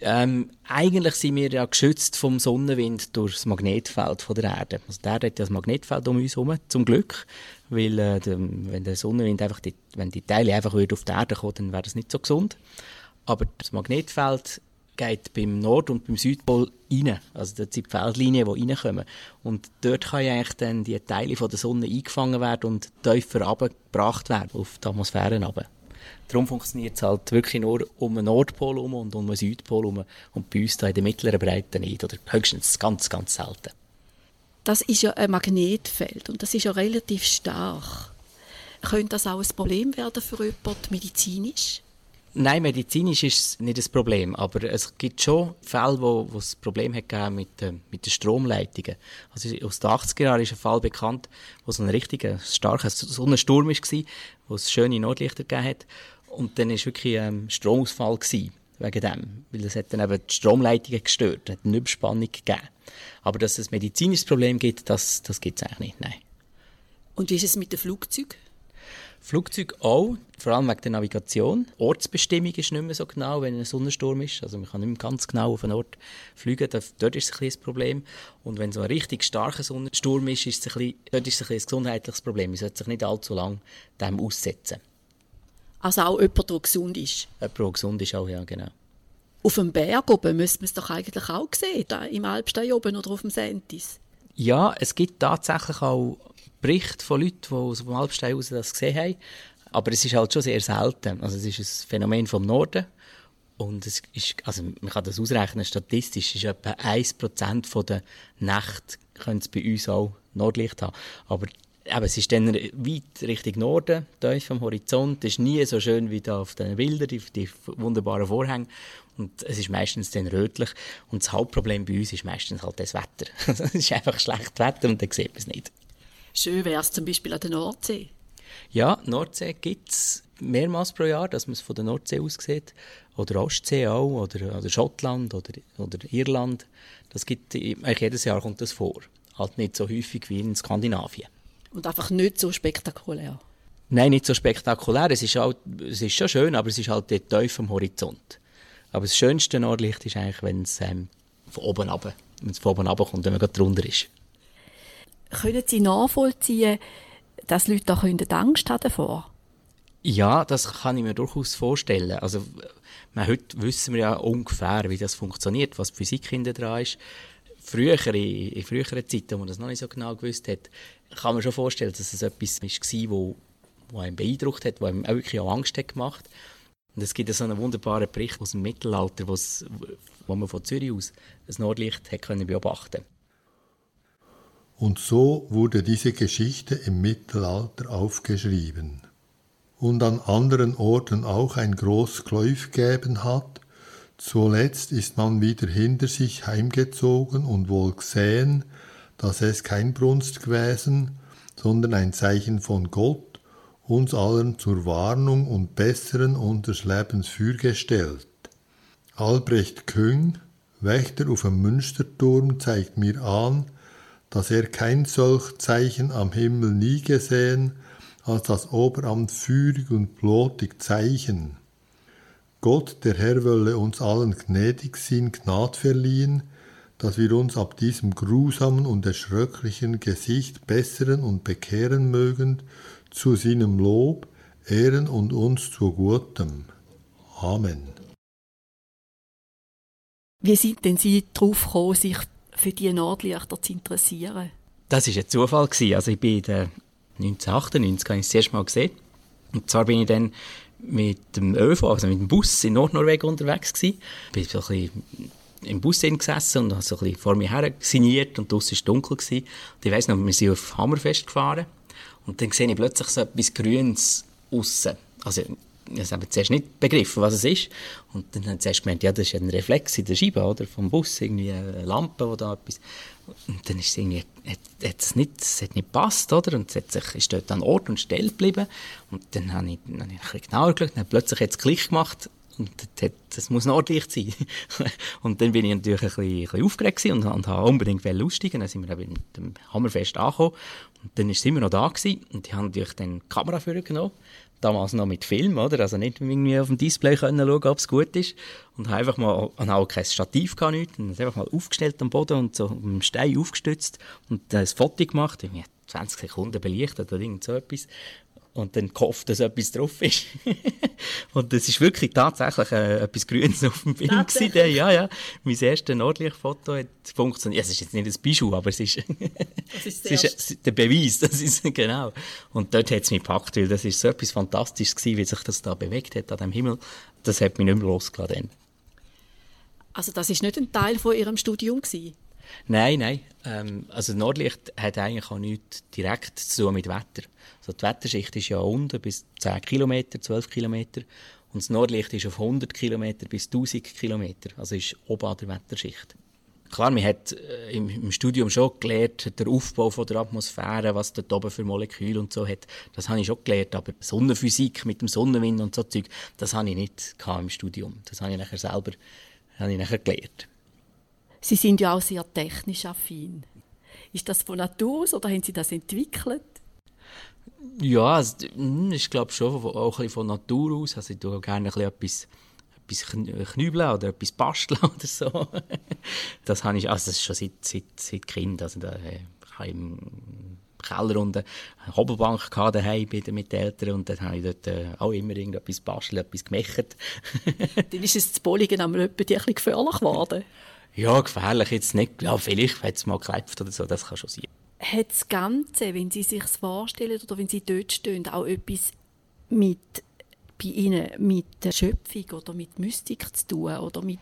Ähm, eigentlich sind wir ja geschützt vom Sonnenwind durch das Magnetfeld von der Erde. Also der hat ja das Magnetfeld um uns herum, zum Glück. Weil, äh, der, wenn der Sonnenwind einfach, die, wenn die Teile einfach auf die Erde kommen, dann wäre das nicht so gesund. Aber das Magnetfeld geht beim Nord- und beim Südpol rein. Also dort sind die Feldlinien, die reinkommen. Und dort können eigentlich dann die Teile von der Sonne eingefangen werden und tiefer runtergebracht werden, auf die Atmosphäre runter. Darum funktioniert es halt wirklich nur um den Nordpol herum und um den Südpol herum und bei uns da in der mittleren Breite nicht oder höchstens ganz, ganz selten. Das ist ja ein Magnetfeld und das ist ja relativ stark. Könnte das auch ein Problem werden für jemanden medizinisch? Nein, medizinisch ist es nicht das Problem, aber es gibt schon Fälle, wo, wo es Probleme hat mit, äh, mit den Stromleitungen. Also aus den 80er Jahren ist ein Fall bekannt, wo so ein richtiger starker Sonnensturm war, wo es schöne Nordlichter gegeben hat und dann war wirklich ein ähm, Stromausfall gewesen, wegen dem, weil das hat dann eben die Stromleitungen gestört, hat eine Überspannung gegeben. Aber dass es ein medizinisches Problem gibt, das, das gibt es eigentlich nicht, nein. Und wie ist es mit dem Flugzeug? Flugzeug auch, vor allem wegen der Navigation. Ortsbestimmung ist nicht mehr so genau, wenn ein Sonnensturm ist. Also man kann nicht mehr ganz genau auf einen Ort fliegen. Dort ist es ein das Problem. Und wenn so ein richtig starker Sonnensturm ist, ist es ein bisschen, dort ist es ein, ein gesundheitliches Problem. Man sollte sich nicht allzu lange dem aussetzen. Also auch jemand, der gesund ist? Jemand, der gesund ist auch, ja, genau. Auf dem Berg oben müsste man es doch eigentlich auch sehen, da im Alpstein oben oder auf dem Sentis. Ja, es gibt tatsächlich auch Berichte von Leuten, die aus dem Alpstein aus das gesehen haben. Aber es ist halt schon sehr selten. Also es ist ein Phänomen vom Norden. Und es ist, also man kann das ausrechnen, statistisch ist etwa 1% der Nächte können es bei uns auch Nordlicht haben. Aber eben, es ist dann weit Richtung Norden, tief am Horizont. Es ist nie so schön wie da auf den Bildern, die, die wunderbaren Vorhänge. Und es ist meistens dann rötlich. Und das Hauptproblem bei uns ist meistens halt das Wetter. es ist einfach schlechtes Wetter und dann sieht man es nicht. Schön wäre es zum Beispiel an der Nordsee. Ja, Nordsee gibt es mehrmals pro Jahr, dass man es von der Nordsee aus sieht. Oder Ostsee auch, oder, oder Schottland, oder, oder Irland. Das gibt, eigentlich jedes Jahr kommt das vor. Halt nicht so häufig wie in Skandinavien. Und einfach nicht so spektakulär. Nein, nicht so spektakulär. Es ist, halt, es ist schon schön, aber es ist halt dort tief am Horizont. Aber das schönste Nordlicht ist eigentlich, wenn es ähm, von oben runter, wenn es von oben runter kommt, wenn man gerade drunter ist. Können Sie nachvollziehen, dass Leute da können Angst haben davor? Ja, das kann ich mir durchaus vorstellen. Also, man, heute wissen wir ja ungefähr, wie das funktioniert, was die Physik hinter dran ist. Früher, in, in früheren Zeiten, wo man das noch nicht so genau gewusst hat, kann man schon vorstellen, dass es etwas war, wo, wo einen beeindruckt hat, wo einem auch wirklich auch Angst hat gemacht. Und es gibt so einen wunderbaren Bericht aus dem Mittelalter, wo man von Zürich aus das Nordlicht hat können beobachten Und so wurde diese Geschichte im Mittelalter aufgeschrieben. Und an anderen Orten auch ein groß Gläuf geben hat, zuletzt ist man wieder hinter sich heimgezogen und wohl gesehen, dass es kein Brunst gewesen, sondern ein Zeichen von Gott, uns allen zur Warnung und Besseren unseres Lebens fürgestellt. Albrecht Küng, Wächter auf dem Münsterturm, zeigt mir an, dass er kein solch Zeichen am Himmel nie gesehen, als das Oberamt führig und blotig Zeichen. Gott, der Herr, wolle uns allen gnädig sein, Gnad verliehen, dass wir uns ab diesem grusamen und erschröcklichen Gesicht besseren und bekehren mögen zu seinem Lob, Ehren und uns zu Gutem. Amen. Wie sind denn Sie darauf gekommen, sich für die Nordlichter zu interessieren? Das war ein Zufall. Also ich bin in den 1998 habe ich das erste Mal gesehen. Und zwar bin ich dann mit dem ÖV, also mit dem Bus in Nordnorwegen unterwegs gewesen. Bin so ein bisschen im Bus gesessen und habe so ein bisschen vor mir her signiert und draussen war es dunkel. Gewesen. Und ich weiss noch, wir sind auf Hammerfest gefahren und dann sehe ich plötzlich so etwas Grünes aussen. Also ich habe zuerst nicht begriffen, was es ist. Und dann habe ich zuerst gemeint, ja, das ist ein Reflex in der Scheibe oder, vom Bus, irgendwie eine Lampe oder etwas. Und dann ist es irgendwie, hat, hat es nicht, es hat nicht gepasst, oder? Und es hat sich, ist dort an Ort und Stelle geblieben. Und dann habe ich, dann habe ich ein genauer geschaut, plötzlich hat es Klick gemacht. Und das, das muss Nordlicht sein. und dann bin ich natürlich ein bisschen, ein bisschen aufgeregt und, und habe unbedingt aussteigen. Dann sind wir eben mit dem Hammerfest angekommen. Und dann sind wir noch da gewesen. Und ich habe natürlich dann die Kamera vorgenommen damals noch mit Film, oder? Also nicht irgendwie auf dem Display können schauen, ob es gut ist. Und habe einfach mal, und auch kein Stativ gehabt, nichts, und einfach mal aufgestellt am Boden und so mit dem Stein aufgestützt und ein Foto gemacht, irgendwie 20 Sekunden belichtet oder irgend so etwas. Und dann gehofft, dass etwas drauf ist. und das ist wirklich tatsächlich äh, etwas Grünes auf dem Film gewesen. Ja, ja. Mein erstes Nordlichtfoto hat funktioniert. Ja, es ist jetzt nicht ein Bijou, aber es ist, Das ist, es ist der Beweis. Das ist, genau. Und dort hat es mich gepackt, weil das ist so etwas Fantastisches gewesen, wie sich das da bewegt hat an dem Himmel. Das hat mich nicht mehr losgelassen. Also das ist nicht ein Teil von Ihrem Studium gewesen? Nein, nein. Ähm, also Nordlicht hat eigentlich auch nichts direkt zu tun mit Wetter. Also die Wetterschicht ist ja unten bis 10 Kilometer, 12 Kilometer. Und das Nordlicht ist auf 100 Kilometer bis 1000 Kilometer. Also ist oben an der Wetterschicht. Klar, man hat äh, im, im, Studium schon gelernt, der Aufbau von der Atmosphäre, was dort oben für Moleküle und so hat. Das habe ich schon gelernt. Aber Sonnenphysik mit dem Sonnenwind und so Zeug, das habe ich nicht im Studium. Das habe ich nachher selber habe ich nachher gelernt. Sie sind ja auch sehr technisch affin. Ist das von Natur aus oder haben Sie das entwickelt? Ja, also, ich glaube schon auch ein bisschen von Natur aus. Also ich tue gerne ein bisschen etwas, etwas knübeln oder etwas basteln oder so. Das habe ich, also das ist schon seit, seit, seit Kind. Also da, ich habe im Keller unten eine Hobelbank daheim mit den Eltern und dann habe ich dort äh, auch immer irgendetwas bastelt, etwas gemacht. dann ist es zu Bolligen am ein bisschen gefährlich geworden. Ja, gefährlich jetzt nicht. Ja, vielleicht hat es mal geklebt oder so, das kann schon sein. Hat das Ganze, wenn Sie sich vorstellen oder wenn Sie dort stehen, auch etwas mit bei Ihnen mit der Schöpfung oder mit Mystik zu tun oder mit,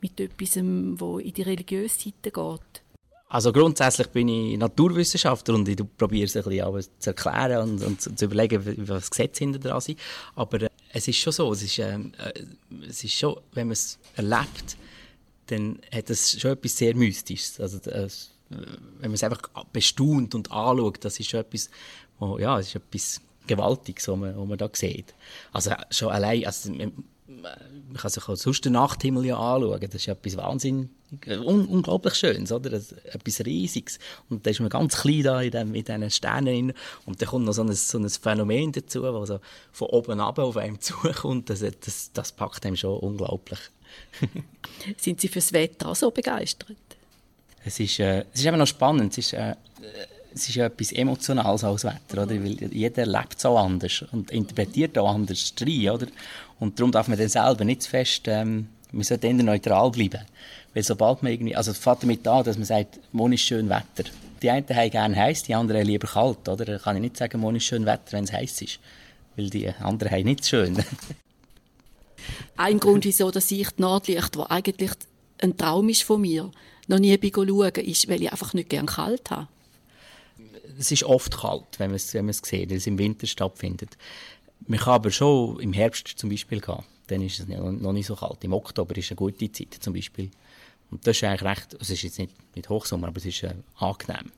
mit etwas, wo in die religiöse Seite geht? Also grundsätzlich bin ich Naturwissenschaftler und ich probiere es ein bisschen alles zu erklären und, und zu überlegen, was Gesetze hinter dran sind. Aber äh, es ist schon so, es ist, äh, es ist schon, wenn man es erlebt, dann hat es schon etwas sehr Mystisches. Also, das, wenn man es einfach bestaunt und anschaut, das ist schon etwas, wo, ja, es ist etwas Gewaltiges, was man, was man da sieht. Also schon allein, also, man, man kann sich auch sonst den Nachthimmel ja anschauen, das ist etwas wahnsinnig, un unglaublich Schönes, oder? Das, etwas Riesiges. Und da ist man ganz klein da in, dem, in diesen Sternen und dann kommt noch so ein, so ein Phänomen dazu, das so von oben ab auf einem zukommt, das, das, das packt einem schon unglaublich. Sind Sie fürs Wetter auch so begeistert? Es ist, äh, es ist eben noch spannend, es ist, äh, es ist etwas Emotionales als Wetter, oder? Weil jeder lebt so anders und interpretiert auch anders rein, oder? Und darum darf man dann selber nicht zu fest, ähm, man sollte eher neutral bleiben. Weil sobald man irgendwie, also es fängt damit an, dass man sagt, morgen ist schön Wetter. Die einen haben gerne heiß, die anderen lieber kalt, oder? Da kann ich nicht sagen, morgen ist schön Wetter, wenn es heiß ist. Weil die anderen haben nicht schön. Ein Grund, wieso dass ich die Nordlicht, was eigentlich ein Traum ist von mir, noch nie schauen ist, weil ich einfach nicht gerne kalt habe. Es ist oft kalt, wenn man es, wenn man es sieht, weil es im Winter stattfindet. Man kann aber schon im Herbst zum Beispiel gehen. Dann ist es noch nicht so kalt. Im Oktober ist eine gute Zeit zum Beispiel. Und das ist eigentlich recht, es ist jetzt nicht, nicht Hochsommer, aber es ist äh, angenehm.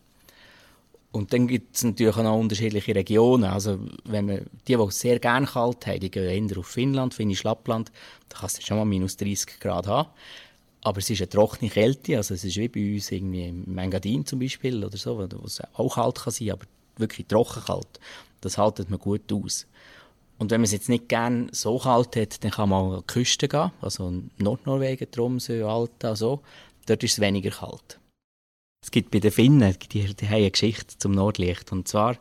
Und dann gibt es natürlich auch noch unterschiedliche Regionen. Also, wenn man, die, die sehr gerne kalt haben, die gehen eher auf Finnland, Finnisch Lappland, da kann es schon mal minus 30 Grad haben. Aber es ist eine trockene Kälte, also es ist wie bei uns irgendwie im Engadin zum Beispiel oder so, wo es auch kalt kann sein, aber wirklich trocken kalt. Das haltet man gut aus. Und wenn man es jetzt nicht gerne so kalt hat, dann kann man an die Küste gehen, also Nordnorwegen, Tromsø, Alta, so. Dort ist es weniger kalt. Es gibt bei den Finnen, die, die haben eine Geschichte zum Nordlicht. Und zwar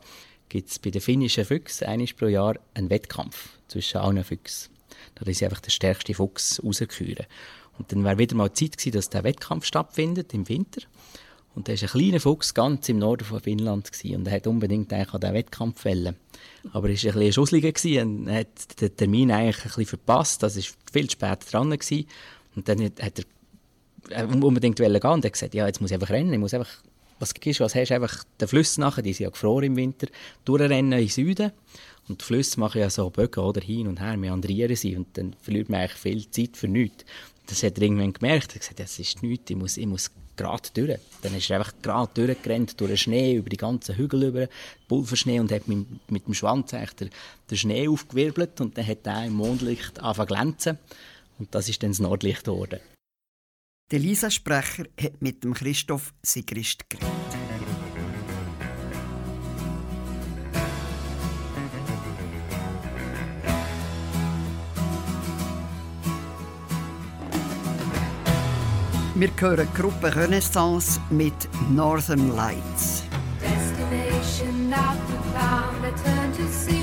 gibt es bei den finnischen Füchsen einmal pro Jahr einen Wettkampf zwischen allen Füchsen. Da ist einfach der stärkste Fuchs rausküren. Und dann wäre wieder mal Zeit gewesen, dass der Wettkampf stattfindet im Winter. Und da war ein kleiner Fuchs ganz im Norden von Finnland gewesen, und er hat unbedingt eigentlich an diesen Wettkampf wollen. Aber er war ein bisschen schussliger und hat den Termin eigentlich ein bisschen verpasst. Das war viel spät dran gewesen. Und dann hat er unbedingt gehen und hat gesagt, ja, jetzt muss ich einfach rennen, ich muss einfach, was gibst was hast du, einfach den Fluss nachher, die sind ja gefroren im Winter, durchrennen in den Süden. Und die Flüsse machen ja so Bögen oder hin und her, meandrieren sie und dann verliert man eigentlich viel Zeit für nichts. Das hat er irgendwann gemerkt. Er hat gesagt, das ist nichts, ich muss, ich muss gerade durch. Dann ist er einfach gerade durchgerannt, durch den Schnee, über die ganzen Hügel, über Pulverschnee und hat mit, mit dem Schwanz den, den Schnee aufgewirbelt und dann hat er im Mondlicht angefangen glänzen. Und das ist dann das Nordlicht geworden. Der Lisa Sprecher hat mit dem Christoph Sigrist geredet. Wir hören die Gruppe Renaissance mit Northern Lights. Destination not found. I turn to see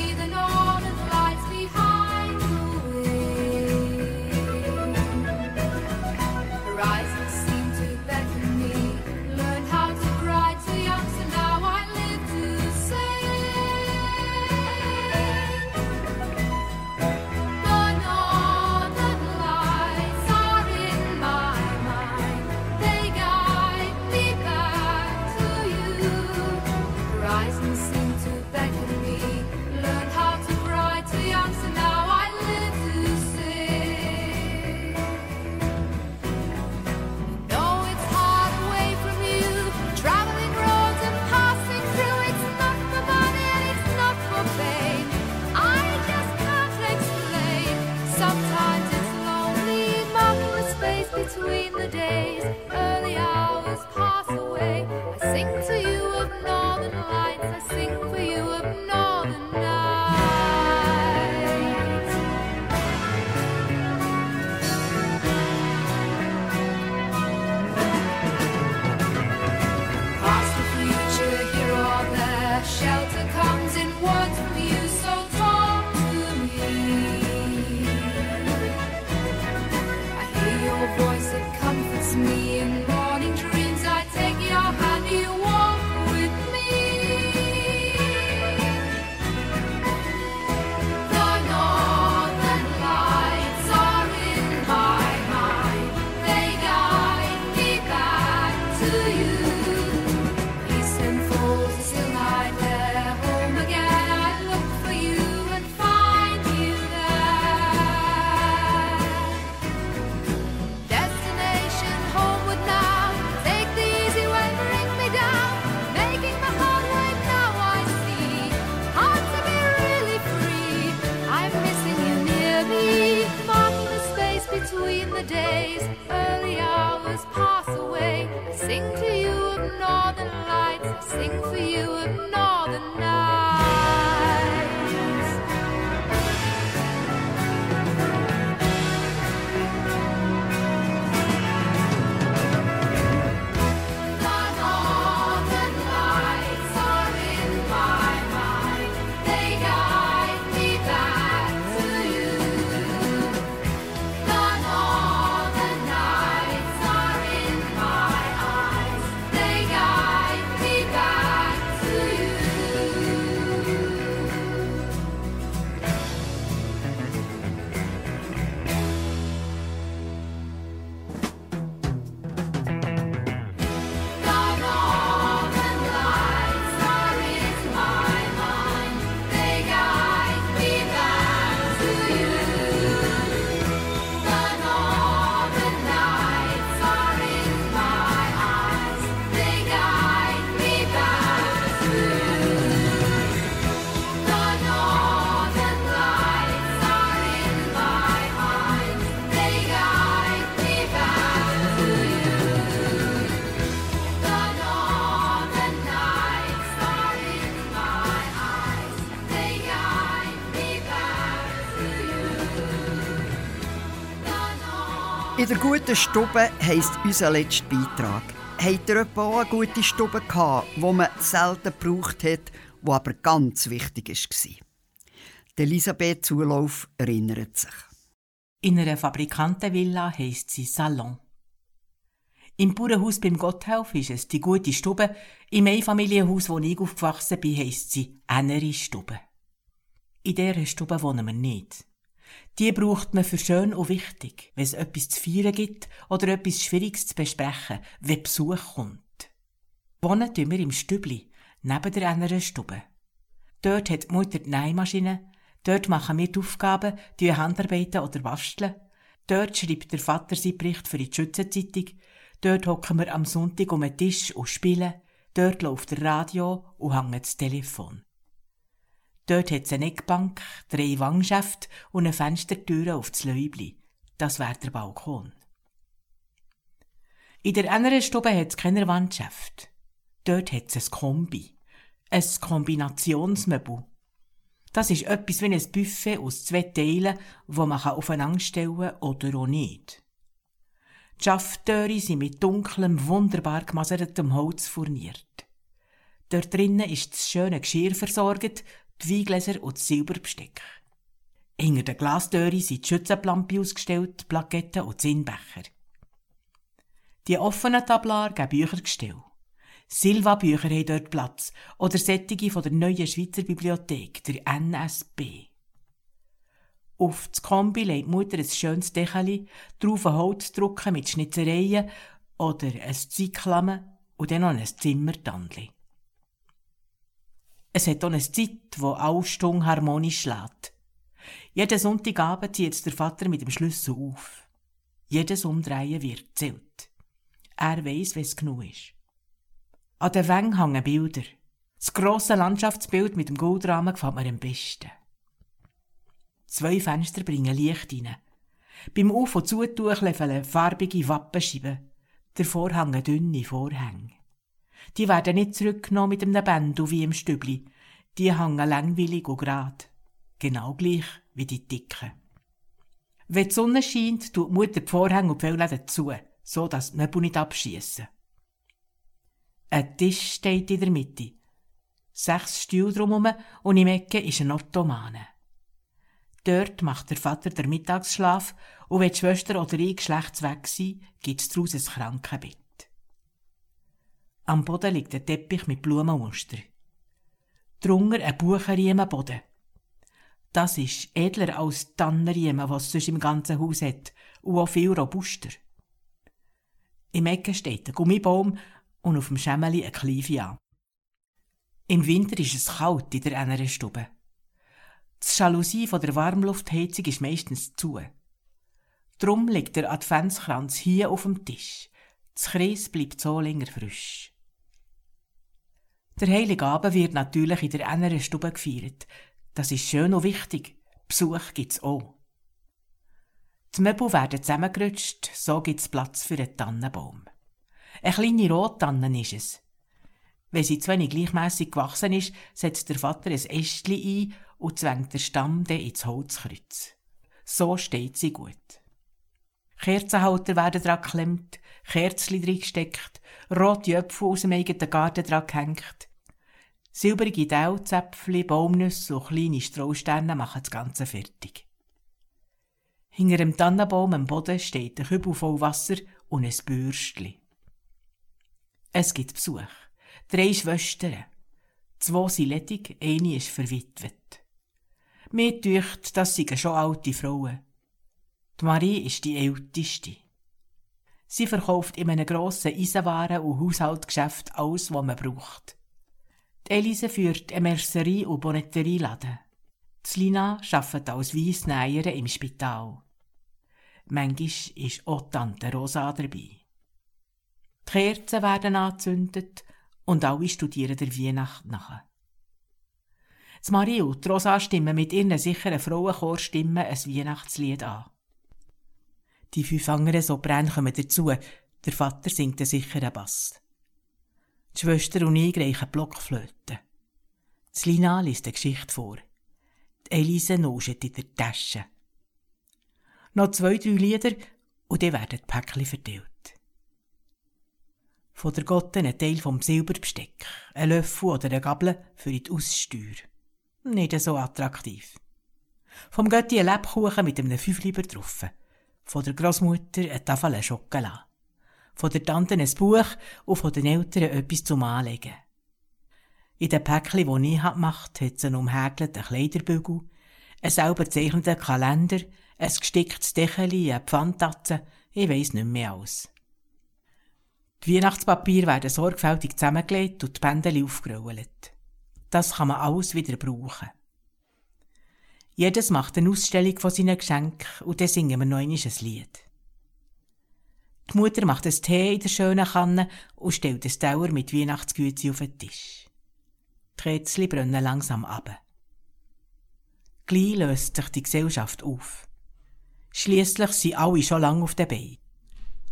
guten Stube heisst unser letzter Beitrag. Habt ihr auch eine gute Stube gehabt, wo man selten gebraucht hat, wo aber ganz wichtig war? Die Elisabeth Zulauf erinnert sich. In einer Fabrikantenvilla heisst sie Salon. Im Bauernhaus beim Gotthelf ist es die gute Stube. Im Einfamilienhaus, wo ich aufgewachsen bin, heisst sie Ennere Stube. In dieser Stube wohnen wir nicht. Die braucht man für schön und wichtig, wenn es etwas zu feiern gibt oder etwas Schwieriges zu besprechen, wenn Besuch kommt. Wohnen tun wir im Stübli, neben der anderen Stube. Dort hat die Mutter die Nähmaschine, dort machen wir die Aufgaben, die Handarbeiten oder basteln. Dort schreibt der Vater seinen Bericht für die Schützenzeitung. Dort hocken wir am Sonntag um den Tisch und spielen. Dort läuft der Radio und hängt das Telefon. Dort hat es eine Eckbank, drei Wangschäfte und eine Fenstertür auf das Läubli. Das wäre der Balkon. In der anderen Stube hat es keine Wandschäfte. Dort hat es ein Kombi. Ein Kombinationsmöbel. Das ist etwas wie ein Buffet aus zwei Teilen, wo man aufeinander stellen kann oder auch nicht. Die Schafftüre sind mit dunklem, wunderbar gemasertem Holz furniert. Dort drinnen ist das schöne Geschirr versorgt, die Weingläser und das Silberbesteck. Hinter den Glastüren sind die Schützenplampe ausgestellt, die Plaketten und Zinnbecher. Die offenen Tablar geben Büchergestell. Silva-Bücher haben dort Platz oder Sättige von der neuen Schweizer Bibliothek, der NSB. Auf das Kombi legt die Mutter ein schönes Decheli, drauf ein Holzdrucken mit Schnitzereien oder ein Zeitklamme und dann noch ein Zimmertandli. Es hat auch eine Zeit, wo alle Stunden harmonisch schlägt. Jeden Sonntagabend zieht der Vater mit dem Schlüssel auf. Jedes Umdrehen wird zählt. Er weiss, es genug ist. An den Wängen hängen Bilder. Das grosse Landschaftsbild mit dem Goldrahmen gefällt mir am besten. Zwei Fenster bringen Licht rein. Beim Auf- und Zutun klefeln farbige Wappenscheiben. Davor hängen dünne Vorhänge. Die werden nicht zurückgenommen mit einem Bändel wie im Stübli. Die hängen langweilig und grad. Genau gleich wie die dicken. Wenn die Sonne scheint, tut die Mutter die Vorhänge und die Fellläden zu, so dass die Möbel nicht abschiessen. Ein Tisch steht in der Mitte. Sechs Stühle drumherum und im Ecke ist ein Ottomane. Dort macht der Vater den Mittagsschlaf und wenn die Schwester oder ich geschlechtsweg sind, gibt es daraus ein Krankenbett. Am Boden liegt ein Teppich mit Blumenmuster. Drunter ein Buchenriemenboden. Das ist edler als Tannenriemen, was es sonst im ganzen Haus hat, und auch viel robuster. Im Ecke steht ein Gummibaum und auf dem Schemmeli ein Clivia. Im Winter ist es kalt in der inneren Stube. Die Jalousie von der Warmluftheizung ist meistens zu. Drum liegt der Adventskranz hier auf dem Tisch. Das Kreis bleibt so länger frisch. Der Heilige Abend wird natürlich in der inneren Stube gefeiert. Das ist schön und wichtig. Besuch gibt's auch. Die Möbel werden zusammengerutscht, so gibt es Platz für einen Tannenbaum. Eine kleine Rottanne ist es. Wenn sie zu wenig gleichmässig gewachsen ist, setzt der Vater ein Ästchen ein und zwängt den Stamm dann ins Holzkreuz. So steht sie gut. Kerzenhalter werden dran geklemmt, Kerzchen drin gesteckt, rote Äpfel aus dem eigenen Garten dran gehängt. Silbrige Teilzäpfchen, Baumnüsse und kleine Strohsterne machen das Ganze fertig. Hinter dem Tannenbaum am Boden steht ein Kübel voll Wasser und ein Bürstchen. Es gibt Besuch. Drei Schwestern. Zwei sind ledig, eine ist verwitwet. Mir dünkt, das seien schon alte Frauen. Die Marie ist die älteste. Sie verkauft in einem grossen Eisenwaren- und Haushaltsgeschäft alles, was man braucht. Die Elise führt eine Mercerie- und Bonneterieladen. Die Lina arbeitet als Weissnäherin im Spital. Manchmal ist auch Tante Rosa dabei. Die Kerzen werden angezündet und alle studieren der Weihnacht nach. Marie und Rosa stimmen mit ihren sicheren Frauenchorstimmen ein Weihnachtslied an. Die fünf anderen Sopran kommen dazu. Der Vater singt einen sicheren Bass. Die Schwester und ich reichen Blockflöten. Die Lina liest eine Geschichte vor. Die Elise nuschelt in der Tasche. Noch zwei, drei Lieder und dann werden die Päckchen verteilt. Von der Gotte ein Teil vom Silberbesteck, ein Löffel oder eine Gabel für die Aussteuer. Nicht so attraktiv. Vom Götti ein Lebkuchen mit einem Fünfliber drauf. Von der Großmutter eine Tafel Schokolade. Von der Tante ein Buch und von den Eltern etwas zum Anlegen. In den Päckchen, die ich gemacht habe, hat es einen umhäkelten Kleiderbügel, einen selber gezeichneten Kalender, ein gesticktes Decheli, eine Pfandtatze, ich weiss nicht mehr alles. Die Weihnachtspapier werden sorgfältig zusammengelegt und die Bändeli aufgerollt. Das kann man alles wieder brauchen. Jedes macht eine Ausstellung von seinen Geschenken und dann singen wir noch ein Lied. Die Mutter macht einen Tee in der schönen Kanne und stellt einen Teller mit Weihnachtsgüte auf den Tisch. Die Kätzchen brennen langsam ab. Gleich löst sich die Gesellschaft auf. Schließlich sind alle schon lange auf den Beinen.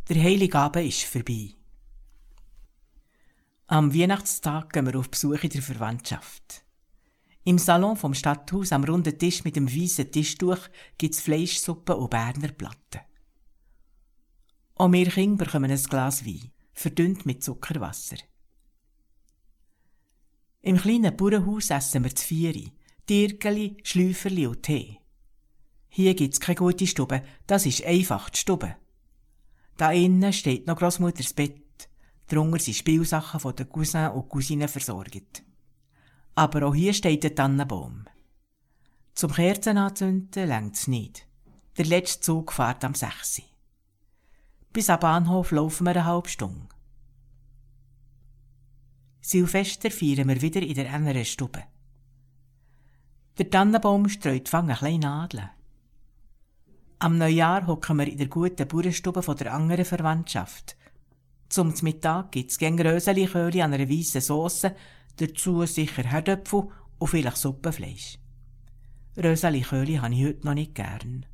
Der Heilige Abend ist vorbei. Am Weihnachtstag gehen wir auf Besuch in der Verwandtschaft. Im Salon vom Stadthaus am runden Tisch mit dem weißen Tischtuch gibt's Fleischsuppe und Berner Platten. Auch wir Kinder bekommen ein Glas Wein, verdünnt mit Zuckerwasser. Im kleinen Bauernhaus essen wir zu Vieri, Tierkeli, Schläuferli und Tee. Hier gibt's keine gute Stube, das ist einfach die Stube. Da innen steht noch Großmutters Bett, darunter sind Spielsachen von den Cousins und Cousinen versorgt. Aber auch hier steht der Tannenbaum. Zum Kerzen anzünden längt's nicht. Der letzte Zug fährt am 6. Bis am Bahnhof laufen wir eine halbe Stunde. Silvester feiern wir wieder in der engeren Stube. Der Tannenbaum streut fangen kleine Nadeln. Am Neujahr hocken wir in der guten Bauernstube von der anderen Verwandtschaft. Zum Mittag gibt's gern Röseli-Köhli an einer weißen Sauce, dazu sicher Herdöpfel und vielleicht Suppenfleisch. Röseli-Köhli habe ich heute noch nicht gern.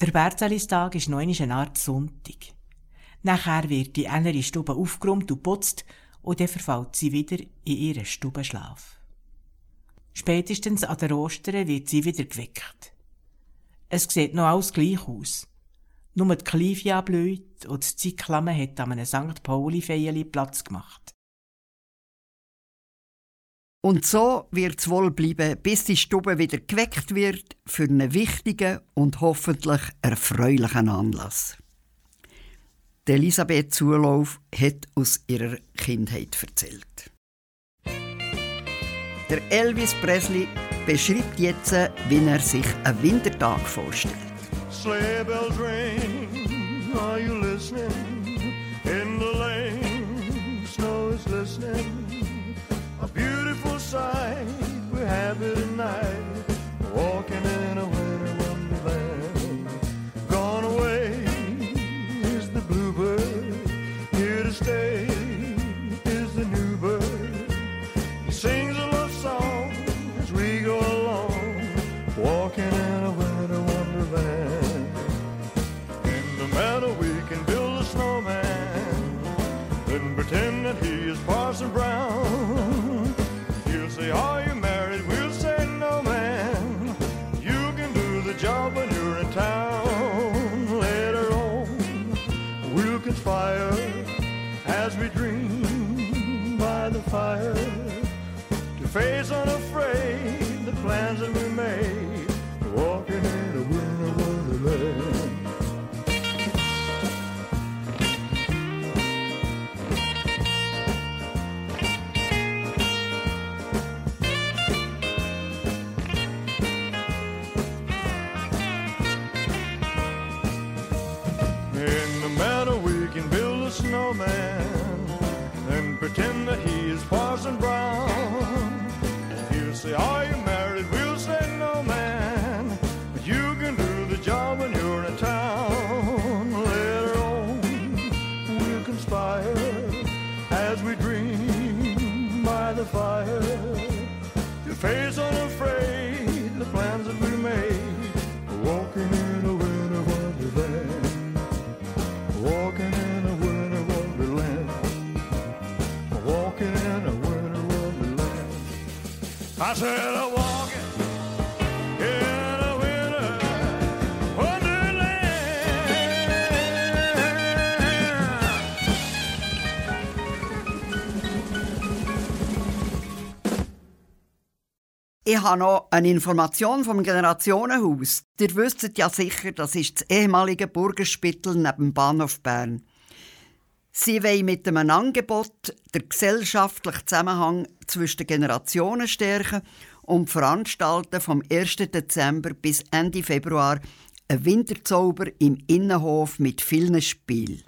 Der Berzelistag ist noch eine Art Sonntag. Nachher wird die andere Stube aufgeräumt und putzt und dann verfällt sie wieder in ihren Stubenschlaf. Spätestens an der Ostern wird sie wieder geweckt. Es sieht noch alles gleich aus. Nur die Clivia blüht und das Zyklamme hat an einem St. Pauli-Feierli Platz gemacht. Und so wird es wohl bleiben, bis die Stube wieder geweckt wird für einen wichtigen und hoffentlich erfreulichen Anlass. Die Elisabeth Zulauf hat aus ihrer Kindheit erzählt. Der Elvis Presley beschreibt jetzt, wie er sich einen Wintertag vorstellt. and he is Parson Brown. Pretend that he is Parson Brown. And he'll say, Are you married? We'll say, No, man. But you can do the job when you're in town. Later on, we'll conspire as we dream by the fire Your face unafraid Said I'm walking in. Ich habe noch eine Information vom Generationenhaus. Ihr wisst ja sicher, das ist das ehemalige Burgerspital neben dem Bahnhof Bern. Sie wollen mit einem Angebot den gesellschaftlichen Zusammenhang zwischen den Generationen stärken und veranstalten vom 1. Dezember bis Ende Februar einen Winterzauber im Innenhof mit vielen Spielen.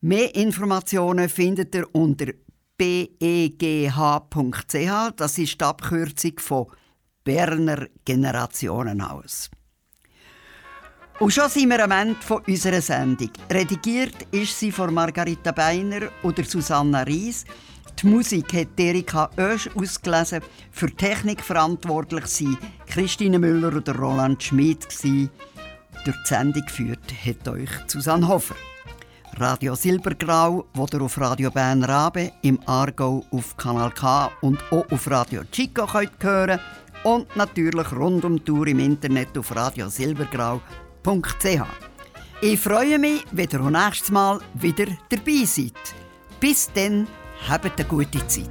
Mehr Informationen findet ihr unter begh.ch. Das ist die Abkürzung von Berner Generationenhaus. Und schon sind wir am Ende unserer Sendung. Redigiert ist sie von Margarita Beiner oder Susanna Ries. Die Musik hat Erika Oesch ausgelesen. Für Technik verantwortlich waren Christine Müller oder Roland Schmid. Durch die Sendung geführt hat euch Susanne Hofer. Radio Silbergrau, wo ihr auf Radio Bern Rabe, im Aargau auf Kanal K und auch auf Radio Chico könnt hören und natürlich rund um die Tour im Internet auf radiosilbergrau.ch. Ich freue mich, wenn ihr auch nächstes Mal wieder dabei seid. Bis dann, habt eine gute Zeit.